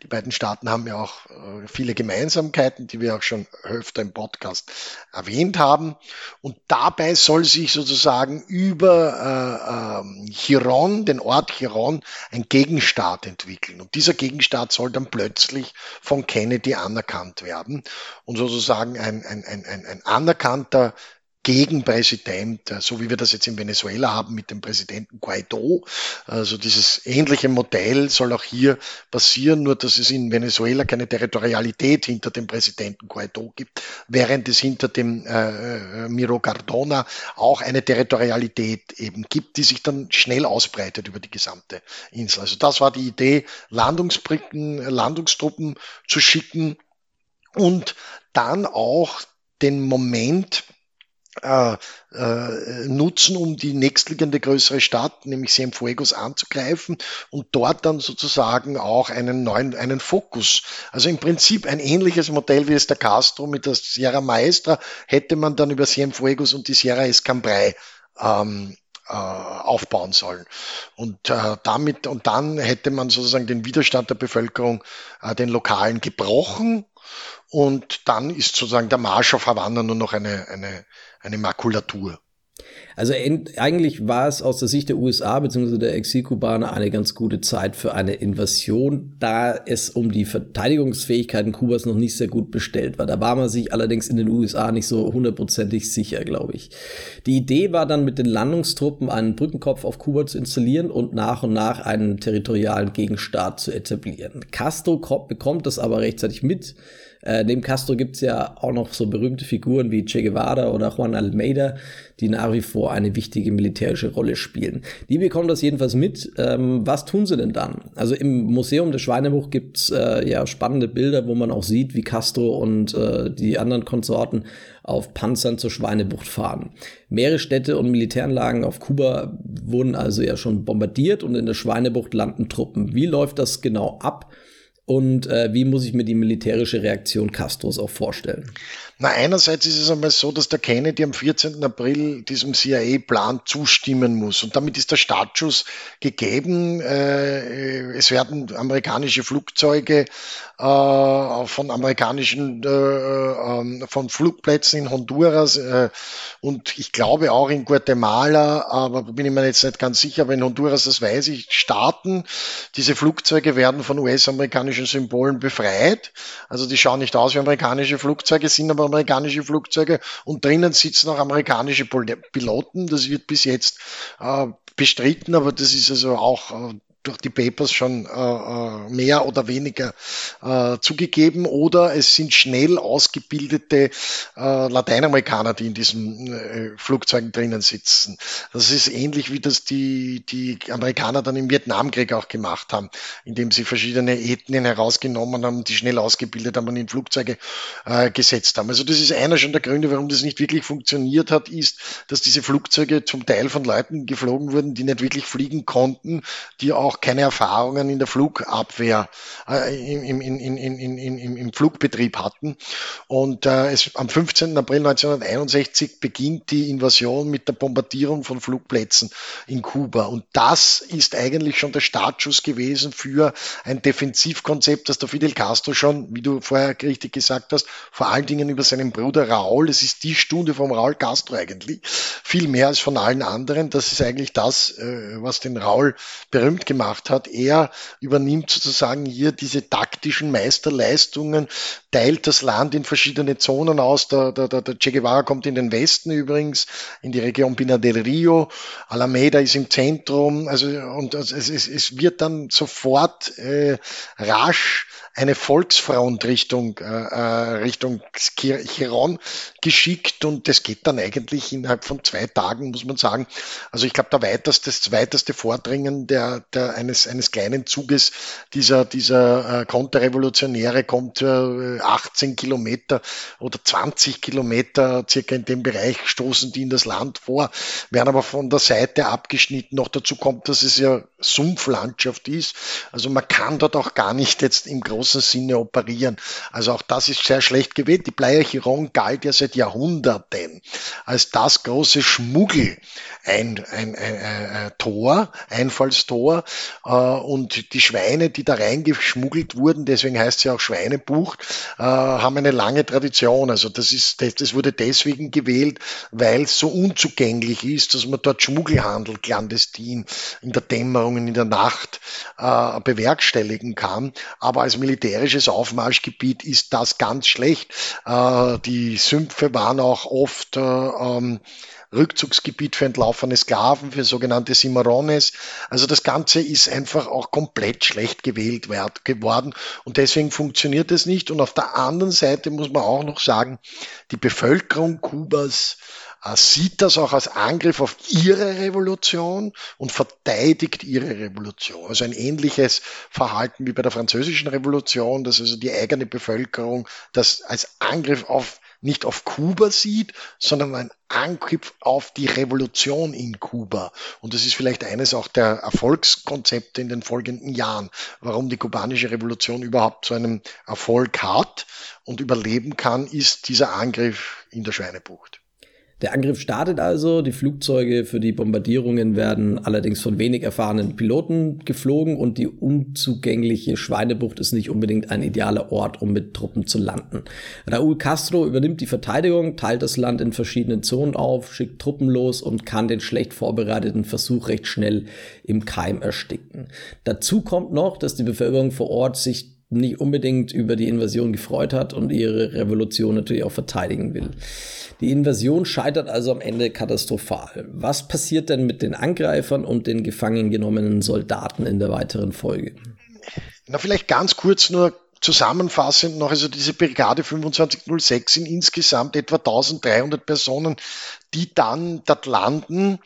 Die beiden Staaten haben ja auch äh, viele Gemeinsamkeiten, die wir auch schon öfter im Podcast erwähnt haben. Und dabei soll sich sozusagen über äh, äh, Chiron, den Ort Chiron, ein Gegenstaat entwickeln. Und dieser Gegenstaat soll dann plötzlich von Kennedy anerkannt werden und sozusagen ein, ein, ein, ein anerkannter Gegenpräsident, äh, so wie wir das jetzt in Venezuela haben mit dem Präsidenten Guaido. Also dieses ähnliche Modell soll auch hier passieren, nur dass es in Venezuela keine Territorialität hinter dem Präsidenten Guaido gibt, während es hinter dem äh, äh, Miro Cardona auch eine Territorialität eben gibt, die sich dann schnell ausbreitet über die gesamte Insel. Also das war die Idee, Landungsbrücken, Landungstruppen zu schicken und dann auch den Moment, äh, äh, nutzen, um die nächstliegende größere Stadt, nämlich Cienfuegos, anzugreifen und dort dann sozusagen auch einen neuen, einen Fokus. Also im Prinzip ein ähnliches Modell wie es der Castro mit der Sierra Maestra hätte man dann über Cienfuegos und die Sierra Escambray ähm, äh, aufbauen sollen. Und äh, damit und dann hätte man sozusagen den Widerstand der Bevölkerung, äh, den lokalen gebrochen und dann ist sozusagen der Marsch auf Havanna nur noch eine, eine, eine Makulatur. Also eigentlich war es aus der Sicht der USA bzw. der Exilkubaner eine ganz gute Zeit für eine Invasion, da es um die Verteidigungsfähigkeiten Kubas noch nicht sehr gut bestellt war. Da war man sich allerdings in den USA nicht so hundertprozentig sicher, glaube ich. Die Idee war dann mit den Landungstruppen einen Brückenkopf auf Kuba zu installieren und nach und nach einen territorialen Gegenstaat zu etablieren. Castro bekommt das aber rechtzeitig mit äh, neben Castro gibt's ja auch noch so berühmte Figuren wie Che Guevara oder Juan Almeida, die nach wie vor eine wichtige militärische Rolle spielen. Die bekommen das jedenfalls mit. Ähm, was tun sie denn dann? Also im Museum der Schweinebuch gibt's äh, ja spannende Bilder, wo man auch sieht, wie Castro und äh, die anderen Konsorten auf Panzern zur Schweinebucht fahren. Mehrere Städte und Militäranlagen auf Kuba wurden also ja schon bombardiert und in der Schweinebucht landen Truppen. Wie läuft das genau ab? Und äh, wie muss ich mir die militärische Reaktion Castros auch vorstellen? Na, einerseits ist es einmal so, dass der Kennedy am 14. April diesem CIA-Plan zustimmen muss. Und damit ist der Startschuss gegeben. Äh, es werden amerikanische Flugzeuge äh, von amerikanischen, äh, ähm, von Flugplätzen in Honduras äh, und ich glaube auch in Guatemala, aber bin ich mir jetzt nicht ganz sicher, aber in Honduras, das weiß ich, starten. Diese Flugzeuge werden von US-amerikanischen Symbolen befreit. Also die schauen nicht aus wie amerikanische Flugzeuge, sind aber amerikanische Flugzeuge und drinnen sitzen auch amerikanische Piloten. Das wird bis jetzt äh, bestritten, aber das ist also auch äh, durch die Papers schon äh, äh, mehr oder weniger äh, zugegeben oder es sind schnell ausgebildete äh, Lateinamerikaner, die in diesen äh, Flugzeugen drinnen sitzen. Das ist ähnlich wie das die, die Amerikaner dann im Vietnamkrieg auch gemacht haben, indem sie verschiedene Ethnien herausgenommen haben, die schnell ausgebildet haben und in Flugzeuge äh, gesetzt haben. Also das ist einer schon der Gründe, warum das nicht wirklich funktioniert hat, ist, dass diese Flugzeuge zum Teil von Leuten geflogen wurden, die nicht wirklich fliegen konnten, die auch auch keine Erfahrungen in der Flugabwehr, äh, im, in, in, im Flugbetrieb hatten. Und äh, es, am 15. April 1961 beginnt die Invasion mit der Bombardierung von Flugplätzen in Kuba. Und das ist eigentlich schon der Startschuss gewesen für ein Defensivkonzept, das der Fidel Castro schon, wie du vorher richtig gesagt hast, vor allen Dingen über seinen Bruder Raul, es ist die Stunde vom Raul Castro eigentlich, viel mehr als von allen anderen. Das ist eigentlich das, äh, was den Raul berühmt gemacht gemacht hat. Er übernimmt sozusagen hier diese taktischen Meisterleistungen, teilt das Land in verschiedene Zonen aus. Der, der, der Che Guevara kommt in den Westen übrigens, in die Region Pina del Rio. Alameda ist im Zentrum. Also, und es, es, es wird dann sofort äh, rasch eine Volksfront Richtung, äh, äh Richtung Chiron geschickt und das geht dann eigentlich innerhalb von zwei Tagen, muss man sagen. Also ich glaube, der weiteste, das weiteste Vordringen der, der eines, eines kleinen Zuges dieser, dieser äh, Konterrevolutionäre kommt äh, 18 Kilometer oder 20 Kilometer circa in dem Bereich stoßen die in das Land vor, werden aber von der Seite abgeschnitten. Noch dazu kommt, dass es ja Sumpflandschaft ist. Also man kann dort auch gar nicht jetzt im großen großen Sinne operieren. Also auch das ist sehr schlecht gewählt. Die Playa Chiron galt ja seit Jahrhunderten als das große Schmuggel ein, ein, ein, ein Tor, Einfallstor äh, und die Schweine, die da reingeschmuggelt wurden, deswegen heißt sie auch Schweinebucht, äh, haben eine lange Tradition. Also das ist, das, wurde deswegen gewählt, weil es so unzugänglich ist, dass man dort Schmuggelhandel clandestin in der Dämmerung, in der Nacht äh, bewerkstelligen kann. Aber als militärisches Aufmarschgebiet ist das ganz schlecht. Äh, die Sümpfe waren auch oft äh, ähm, Rückzugsgebiet für entlaufene Sklaven, für sogenannte Cimarrones. Also das Ganze ist einfach auch komplett schlecht gewählt geworden und deswegen funktioniert es nicht. Und auf der anderen Seite muss man auch noch sagen, die Bevölkerung Kubas sieht das auch als Angriff auf ihre Revolution und verteidigt ihre Revolution. Also ein ähnliches Verhalten wie bei der französischen Revolution, dass also die eigene Bevölkerung das als Angriff auf nicht auf Kuba sieht, sondern ein Angriff auf die Revolution in Kuba. Und das ist vielleicht eines auch der Erfolgskonzepte in den folgenden Jahren, warum die kubanische Revolution überhaupt so einen Erfolg hat und überleben kann, ist dieser Angriff in der Schweinebucht. Der Angriff startet also, die Flugzeuge für die Bombardierungen werden allerdings von wenig erfahrenen Piloten geflogen und die unzugängliche Schweinebucht ist nicht unbedingt ein idealer Ort, um mit Truppen zu landen. Raúl Castro übernimmt die Verteidigung, teilt das Land in verschiedene Zonen auf, schickt Truppen los und kann den schlecht vorbereiteten Versuch recht schnell im Keim ersticken. Dazu kommt noch, dass die Bevölkerung vor Ort sich nicht unbedingt über die Invasion gefreut hat und ihre Revolution natürlich auch verteidigen will. Die Invasion scheitert also am Ende katastrophal. Was passiert denn mit den Angreifern und den gefangen genommenen Soldaten in der weiteren Folge? Na, vielleicht ganz kurz nur zusammenfassend noch, also diese Brigade 2506 sind insgesamt etwa 1300 Personen, die dann dort landen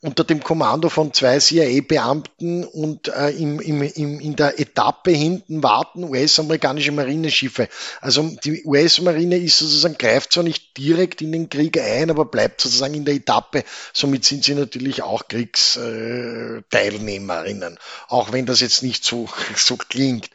unter dem Kommando von zwei CIA-Beamten und äh, im, im, im, in der Etappe hinten warten US-amerikanische Marineschiffe. Also die US-Marine ist sozusagen, greift zwar nicht direkt in den Krieg ein, aber bleibt sozusagen in der Etappe. Somit sind sie natürlich auch Kriegsteilnehmerinnen, auch wenn das jetzt nicht so, so klingt.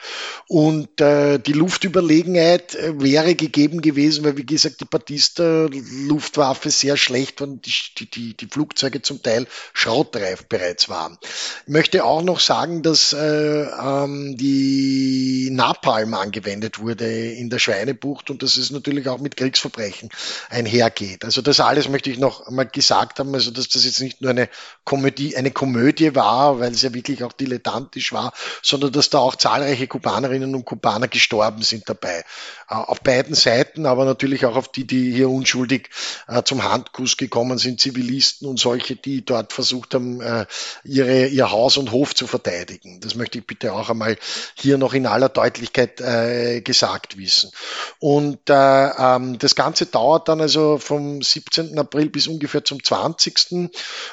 Und äh, die Luftüberlegenheit äh, wäre gegeben gewesen, weil wie gesagt die Batista-Luftwaffe sehr schlecht und die, die, die Flugzeuge zum Teil schrottreif bereits waren. Ich möchte auch noch sagen, dass äh, ähm, die Napalm angewendet wurde in der Schweinebucht und dass es natürlich auch mit Kriegsverbrechen einhergeht. Also das alles möchte ich noch einmal gesagt haben, also dass das jetzt nicht nur eine Komödie, eine Komödie war, weil es ja wirklich auch dilettantisch war, sondern dass da auch zahlreiche Kubanerinnen und Kubaner gestorben sind dabei. Äh, auf beiden Seiten, aber natürlich auch auf die, die hier unschuldig äh, zum Handkuss gekommen sind, Zivilisten und solche, die dort versucht haben, äh, ihre, ihr Haus und Hof zu verteidigen. Das möchte ich bitte auch einmal hier noch in aller Deutlichkeit äh, gesagt wissen. Und äh, ähm, das Ganze dauert dann also vom 17. April bis ungefähr zum 20.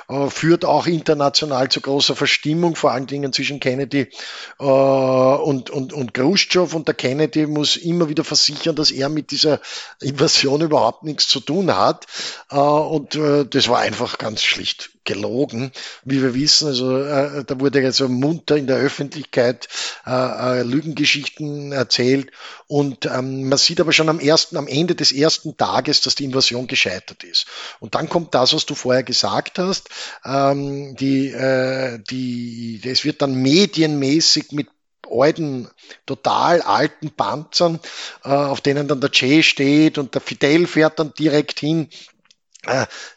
Äh, führt auch international zu großer Verstimmung, vor allen Dingen zwischen Kennedy äh, und, und, und Khrushchev. Und der Kennedy muss immer wieder versichern, dass er mit dieser Invasion überhaupt nichts zu tun hat. Äh, und äh, das war einfach ganz schlicht gelogen, wie wir wissen. Also äh, da wurde also munter in der Öffentlichkeit äh, äh, Lügengeschichten erzählt und ähm, man sieht aber schon am ersten, am Ende des ersten Tages, dass die Invasion gescheitert ist. Und dann kommt das, was du vorher gesagt hast. Ähm, die, äh, die, es wird dann medienmäßig mit alten, total alten Panzern, äh, auf denen dann der Che steht und der Fidel fährt dann direkt hin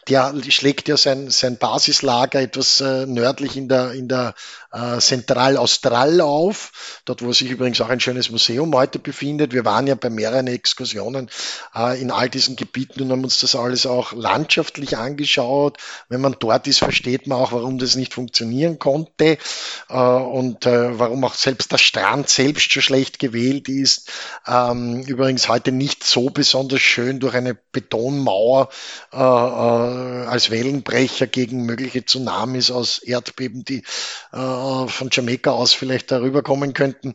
der schlägt ja sein, sein Basislager etwas äh, nördlich in der, in der äh, Central Austral auf, dort wo sich übrigens auch ein schönes Museum heute befindet. Wir waren ja bei mehreren Exkursionen äh, in all diesen Gebieten und haben uns das alles auch landschaftlich angeschaut. Wenn man dort ist, versteht man auch, warum das nicht funktionieren konnte äh, und äh, warum auch selbst der Strand selbst schon schlecht gewählt ist. Ähm, übrigens heute nicht so besonders schön durch eine Betonmauer äh, äh, als Wellenbrecher gegen mögliche Tsunamis aus Erdbeben, die äh, von Jamaika aus vielleicht darüber kommen könnten.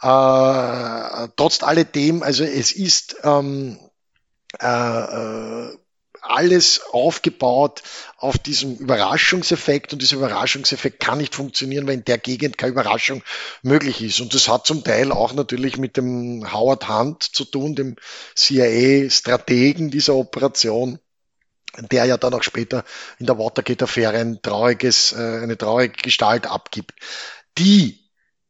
Äh, trotz alledem, also es ist ähm, äh, äh, alles aufgebaut auf diesem Überraschungseffekt und dieser Überraschungseffekt kann nicht funktionieren, weil in der Gegend keine Überraschung möglich ist. Und das hat zum Teil auch natürlich mit dem Howard Hunt zu tun, dem CIA-Strategen dieser Operation der ja dann auch später in der Watergate-Affäre ein trauriges, äh, eine traurige Gestalt abgibt. Die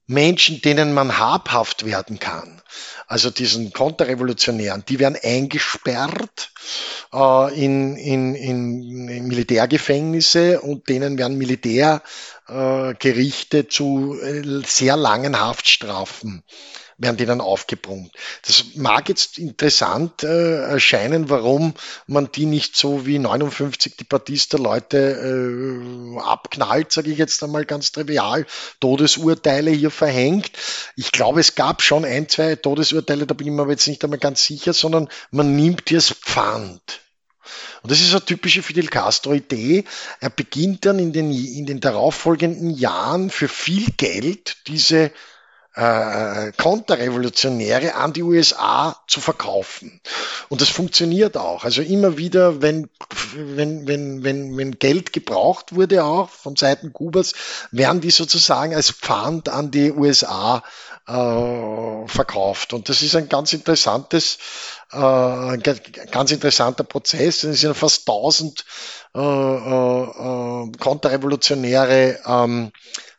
Menschen, denen man habhaft werden kann, also diesen Konterrevolutionären, die werden eingesperrt äh, in, in, in Militärgefängnisse und denen werden Militärgerichte äh, zu sehr langen Haftstrafen werden die dann aufgebrummt. Das mag jetzt interessant äh, erscheinen, warum man die nicht so wie 59 die Batista-Leute äh, abknallt, sage ich jetzt einmal ganz trivial, Todesurteile hier verhängt. Ich glaube, es gab schon ein, zwei Todesurteile, da bin ich mir aber jetzt nicht einmal ganz sicher, sondern man nimmt hier das Pfand. Und das ist eine typische Fidel Castro-Idee. Er beginnt dann in den, in den darauffolgenden Jahren für viel Geld diese äh, Konterrevolutionäre an die USA zu verkaufen. Und das funktioniert auch. Also immer wieder, wenn, wenn, wenn, wenn, wenn Geld gebraucht wurde, auch von Seiten Kubas, werden die sozusagen als Pfand an die USA äh, verkauft. Und das ist ein ganz interessantes, äh, ganz interessanter Prozess. Es sind fast 1000 äh, äh, Konterrevolutionäre ähm,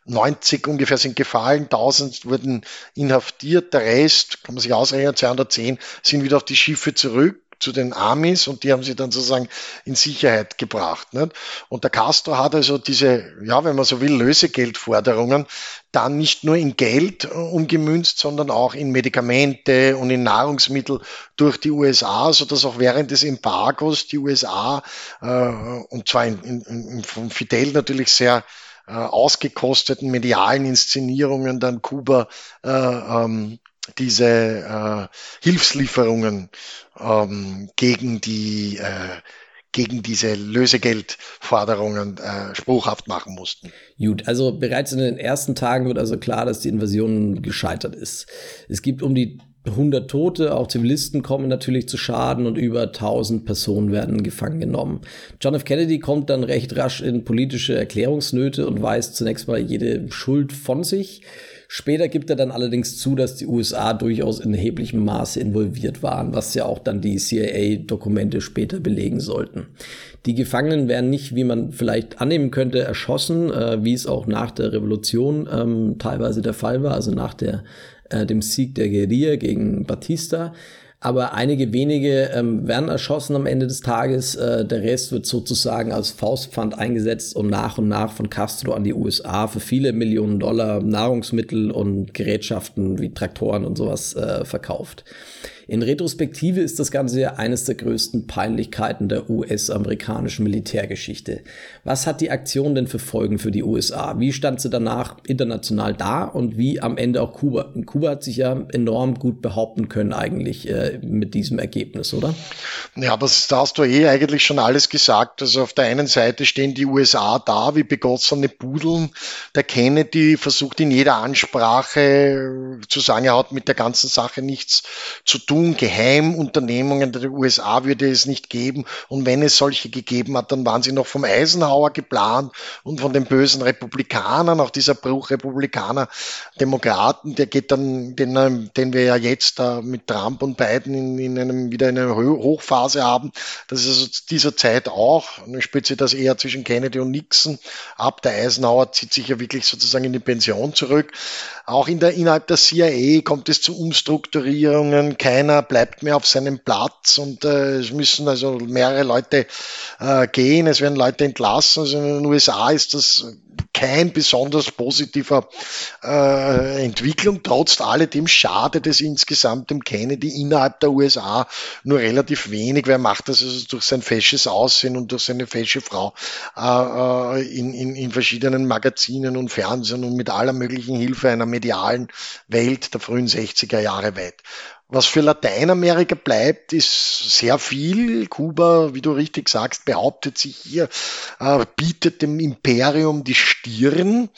90 ungefähr sind gefallen, 1000 wurden inhaftiert, der Rest, kann man sich ausrechnen, 210 sind wieder auf die Schiffe zurück zu den Amis und die haben sie dann sozusagen in Sicherheit gebracht. Nicht? Und der Castro hat also diese, ja, wenn man so will, Lösegeldforderungen dann nicht nur in Geld äh, umgemünzt, sondern auch in Medikamente und in Nahrungsmittel durch die USA, so dass auch während des Embargos die USA, äh, und zwar in, in, in, von Fidel natürlich sehr äh, ausgekosteten medialen Inszenierungen dann Kuba äh, ähm, diese äh, Hilfslieferungen ähm, gegen die äh, gegen diese Lösegeldforderungen äh, spruchhaft machen mussten. Gut, also bereits in den ersten Tagen wird also klar, dass die Invasion gescheitert ist. Es gibt um die 100 Tote, auch Zivilisten kommen natürlich zu Schaden und über 1000 Personen werden gefangen genommen. John F. Kennedy kommt dann recht rasch in politische Erklärungsnöte und weist zunächst mal jede Schuld von sich. Später gibt er dann allerdings zu, dass die USA durchaus in erheblichem Maße involviert waren, was ja auch dann die CIA-Dokumente später belegen sollten. Die Gefangenen werden nicht, wie man vielleicht annehmen könnte, erschossen, äh, wie es auch nach der Revolution ähm, teilweise der Fall war, also nach der, äh, dem Sieg der Guerilla gegen Batista aber einige wenige ähm, werden erschossen am Ende des Tages. Äh, der Rest wird sozusagen als Faustpfand eingesetzt und nach und nach von Castro an die USA für viele Millionen Dollar Nahrungsmittel und Gerätschaften wie Traktoren und sowas äh, verkauft. In Retrospektive ist das Ganze ja eines der größten Peinlichkeiten der US-amerikanischen Militärgeschichte. Was hat die Aktion denn für Folgen für die USA? Wie stand sie danach international da und wie am Ende auch Kuba? Und Kuba hat sich ja enorm gut behaupten können eigentlich äh, mit diesem Ergebnis, oder? Ja, das, da hast du eh eigentlich schon alles gesagt. Also auf der einen Seite stehen die USA da wie begossene Pudeln. Der Kennedy versucht in jeder Ansprache zu sagen, er hat mit der ganzen Sache nichts zu tun tun. Geheimunternehmungen der USA würde es nicht geben. Und wenn es solche gegeben hat, dann waren sie noch vom Eisenhower geplant und von den bösen Republikanern. Auch dieser Bruch Republikaner, Demokraten, der geht dann, den, den wir ja jetzt mit Trump und Biden in, in einem, wieder in einer Hochphase haben. Das ist also dieser Zeit auch. Spitze das eher zwischen Kennedy und Nixon. Ab der Eisenhower zieht sich ja wirklich sozusagen in die Pension zurück. Auch in der, innerhalb der CIA kommt es zu Umstrukturierungen. Keiner bleibt mehr auf seinem Platz und äh, es müssen also mehrere Leute äh, gehen. Es werden Leute entlassen. Also in den USA ist das kein besonders positiver äh, Entwicklung. Trotz alledem schadet es insgesamt dem Kennedy innerhalb der USA nur relativ wenig. Wer macht das also durch sein fesches Aussehen und durch seine fesche Frau äh, äh, in, in, in verschiedenen Magazinen und Fernsehen und mit aller möglichen Hilfe einer medialen Welt der frühen 60er Jahre weit. Was für Lateinamerika bleibt, ist sehr viel. Kuba, wie du richtig sagst, behauptet sich hier, äh, bietet dem Imperium die Stirn,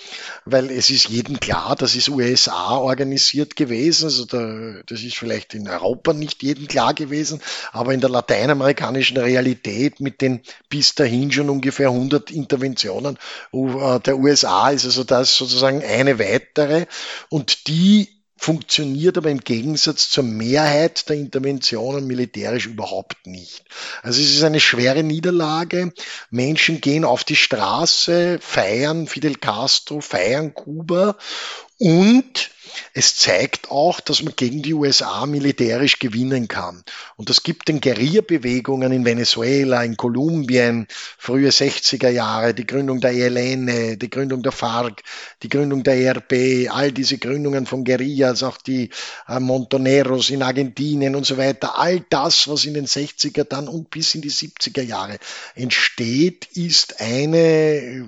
weil es ist jedem klar, das ist USA organisiert gewesen. Also da, das ist vielleicht in Europa nicht jedem klar gewesen, aber in der lateinamerikanischen Realität mit den bis dahin schon ungefähr 100 Interventionen äh, der USA ist also das sozusagen eine weitere und die funktioniert aber im Gegensatz zur Mehrheit der Interventionen militärisch überhaupt nicht. Also es ist eine schwere Niederlage. Menschen gehen auf die Straße, feiern Fidel Castro, feiern Kuba und es zeigt auch, dass man gegen die USA militärisch gewinnen kann. Und das gibt den Guerilla-Bewegungen in Venezuela, in Kolumbien, frühe 60er Jahre, die Gründung der ELN, die Gründung der FARC, die Gründung der ERP, all diese Gründungen von Guerillas, auch die äh, Montoneros in Argentinien und so weiter. All das, was in den 60er dann und bis in die 70er Jahre entsteht, ist eine äh,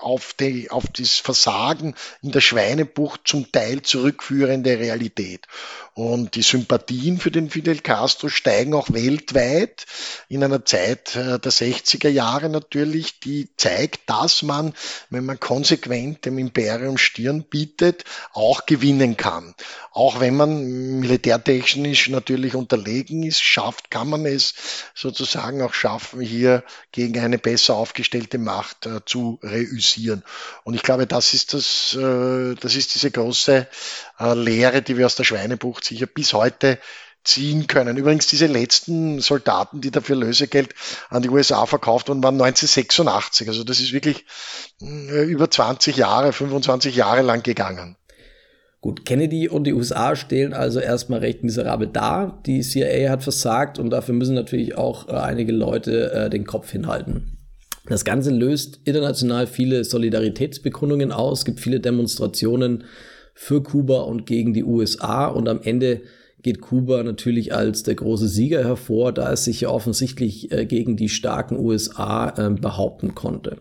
auf, die, auf das Versagen in der Schweinebucht zum Teil zurückführende Realität. Und die Sympathien für den Fidel Castro steigen auch weltweit in einer Zeit äh, der 60er Jahre natürlich, die zeigt, dass man, wenn man konsequent dem Imperium Stirn bietet, auch gewinnen kann. Auch wenn man militärtechnisch natürlich unterlegen ist, schafft, kann man es sozusagen auch schaffen, hier gegen eine besser aufgestellte Macht äh, zu reüssieren. Und ich glaube, das ist das, äh, das ist diese große äh, Lehre, die wir aus der Schweinebucht sicher bis heute ziehen können. Übrigens, diese letzten Soldaten, die dafür Lösegeld an die USA verkauft wurden, waren 1986. Also das ist wirklich äh, über 20 Jahre, 25 Jahre lang gegangen. Gut, Kennedy und die USA stehen also erstmal recht miserabel da. Die CIA hat versagt und dafür müssen natürlich auch äh, einige Leute äh, den Kopf hinhalten. Das Ganze löst international viele Solidaritätsbekundungen aus, gibt viele Demonstrationen für Kuba und gegen die USA und am Ende geht Kuba natürlich als der große Sieger hervor, da es sich ja offensichtlich äh, gegen die starken USA äh, behaupten konnte.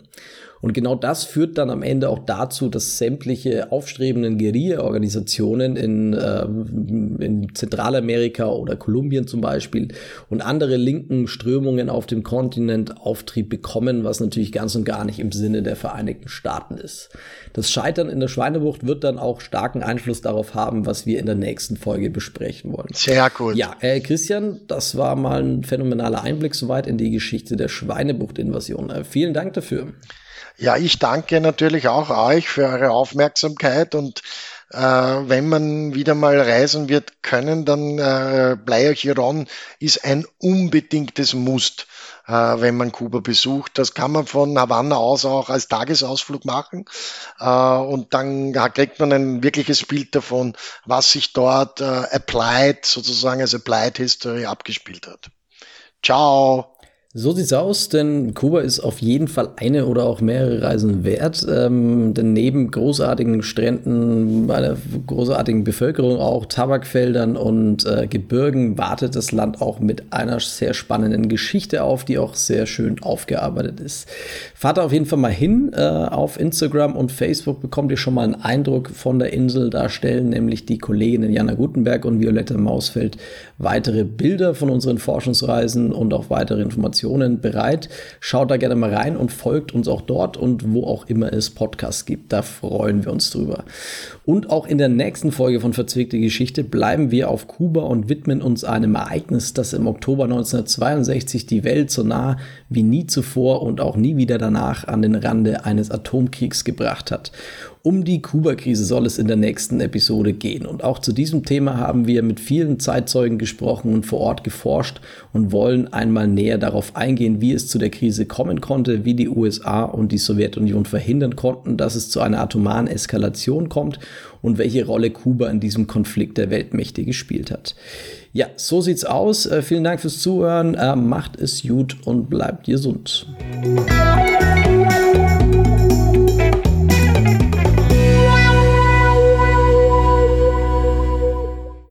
Und genau das führt dann am Ende auch dazu, dass sämtliche aufstrebenden Guerilla-Organisationen in, äh, in Zentralamerika oder Kolumbien zum Beispiel und andere linken Strömungen auf dem Kontinent Auftrieb bekommen, was natürlich ganz und gar nicht im Sinne der Vereinigten Staaten ist. Das Scheitern in der Schweinebucht wird dann auch starken Einfluss darauf haben, was wir in der nächsten Folge besprechen wollen. Sehr gut. Ja, äh, Christian, das war mal ein phänomenaler Einblick soweit in die Geschichte der Schweinebucht-Invasion. Äh, vielen Dank dafür. Ja, ich danke natürlich auch euch für eure Aufmerksamkeit und äh, wenn man wieder mal reisen wird können, dann äh, Playa Chiron ist ein unbedingtes Must, äh, wenn man Kuba besucht. Das kann man von Havanna aus auch als Tagesausflug machen äh, und dann kriegt man ein wirkliches Bild davon, was sich dort äh, applied, sozusagen als Applied History abgespielt hat. Ciao! So sieht's aus, denn Kuba ist auf jeden Fall eine oder auch mehrere Reisen wert. Ähm, denn neben großartigen Stränden, einer großartigen Bevölkerung, auch Tabakfeldern und äh, Gebirgen wartet das Land auch mit einer sehr spannenden Geschichte auf, die auch sehr schön aufgearbeitet ist. Fahrt auf jeden Fall mal hin. Äh, auf Instagram und Facebook bekommt ihr schon mal einen Eindruck von der Insel. Da stellen nämlich die Kolleginnen Jana Gutenberg und Violette Mausfeld weitere Bilder von unseren Forschungsreisen und auch weitere Informationen Informationen bereit. Schaut da gerne mal rein und folgt uns auch dort und wo auch immer es Podcasts gibt. Da freuen wir uns drüber. Und auch in der nächsten Folge von Verzwickte Geschichte bleiben wir auf Kuba und widmen uns einem Ereignis, das im Oktober 1962 die Welt so nah wie nie zuvor und auch nie wieder danach an den Rande eines Atomkriegs gebracht hat. Um die Kuba-Krise soll es in der nächsten Episode gehen. Und auch zu diesem Thema haben wir mit vielen Zeitzeugen gesprochen und vor Ort geforscht und wollen einmal näher darauf eingehen, wie es zu der Krise kommen konnte, wie die USA und die Sowjetunion verhindern konnten, dass es zu einer atomaren Eskalation kommt und welche Rolle Kuba in diesem Konflikt der Weltmächte gespielt hat. Ja, so sieht's aus. Äh, vielen Dank fürs Zuhören. Äh, macht es gut und bleibt gesund.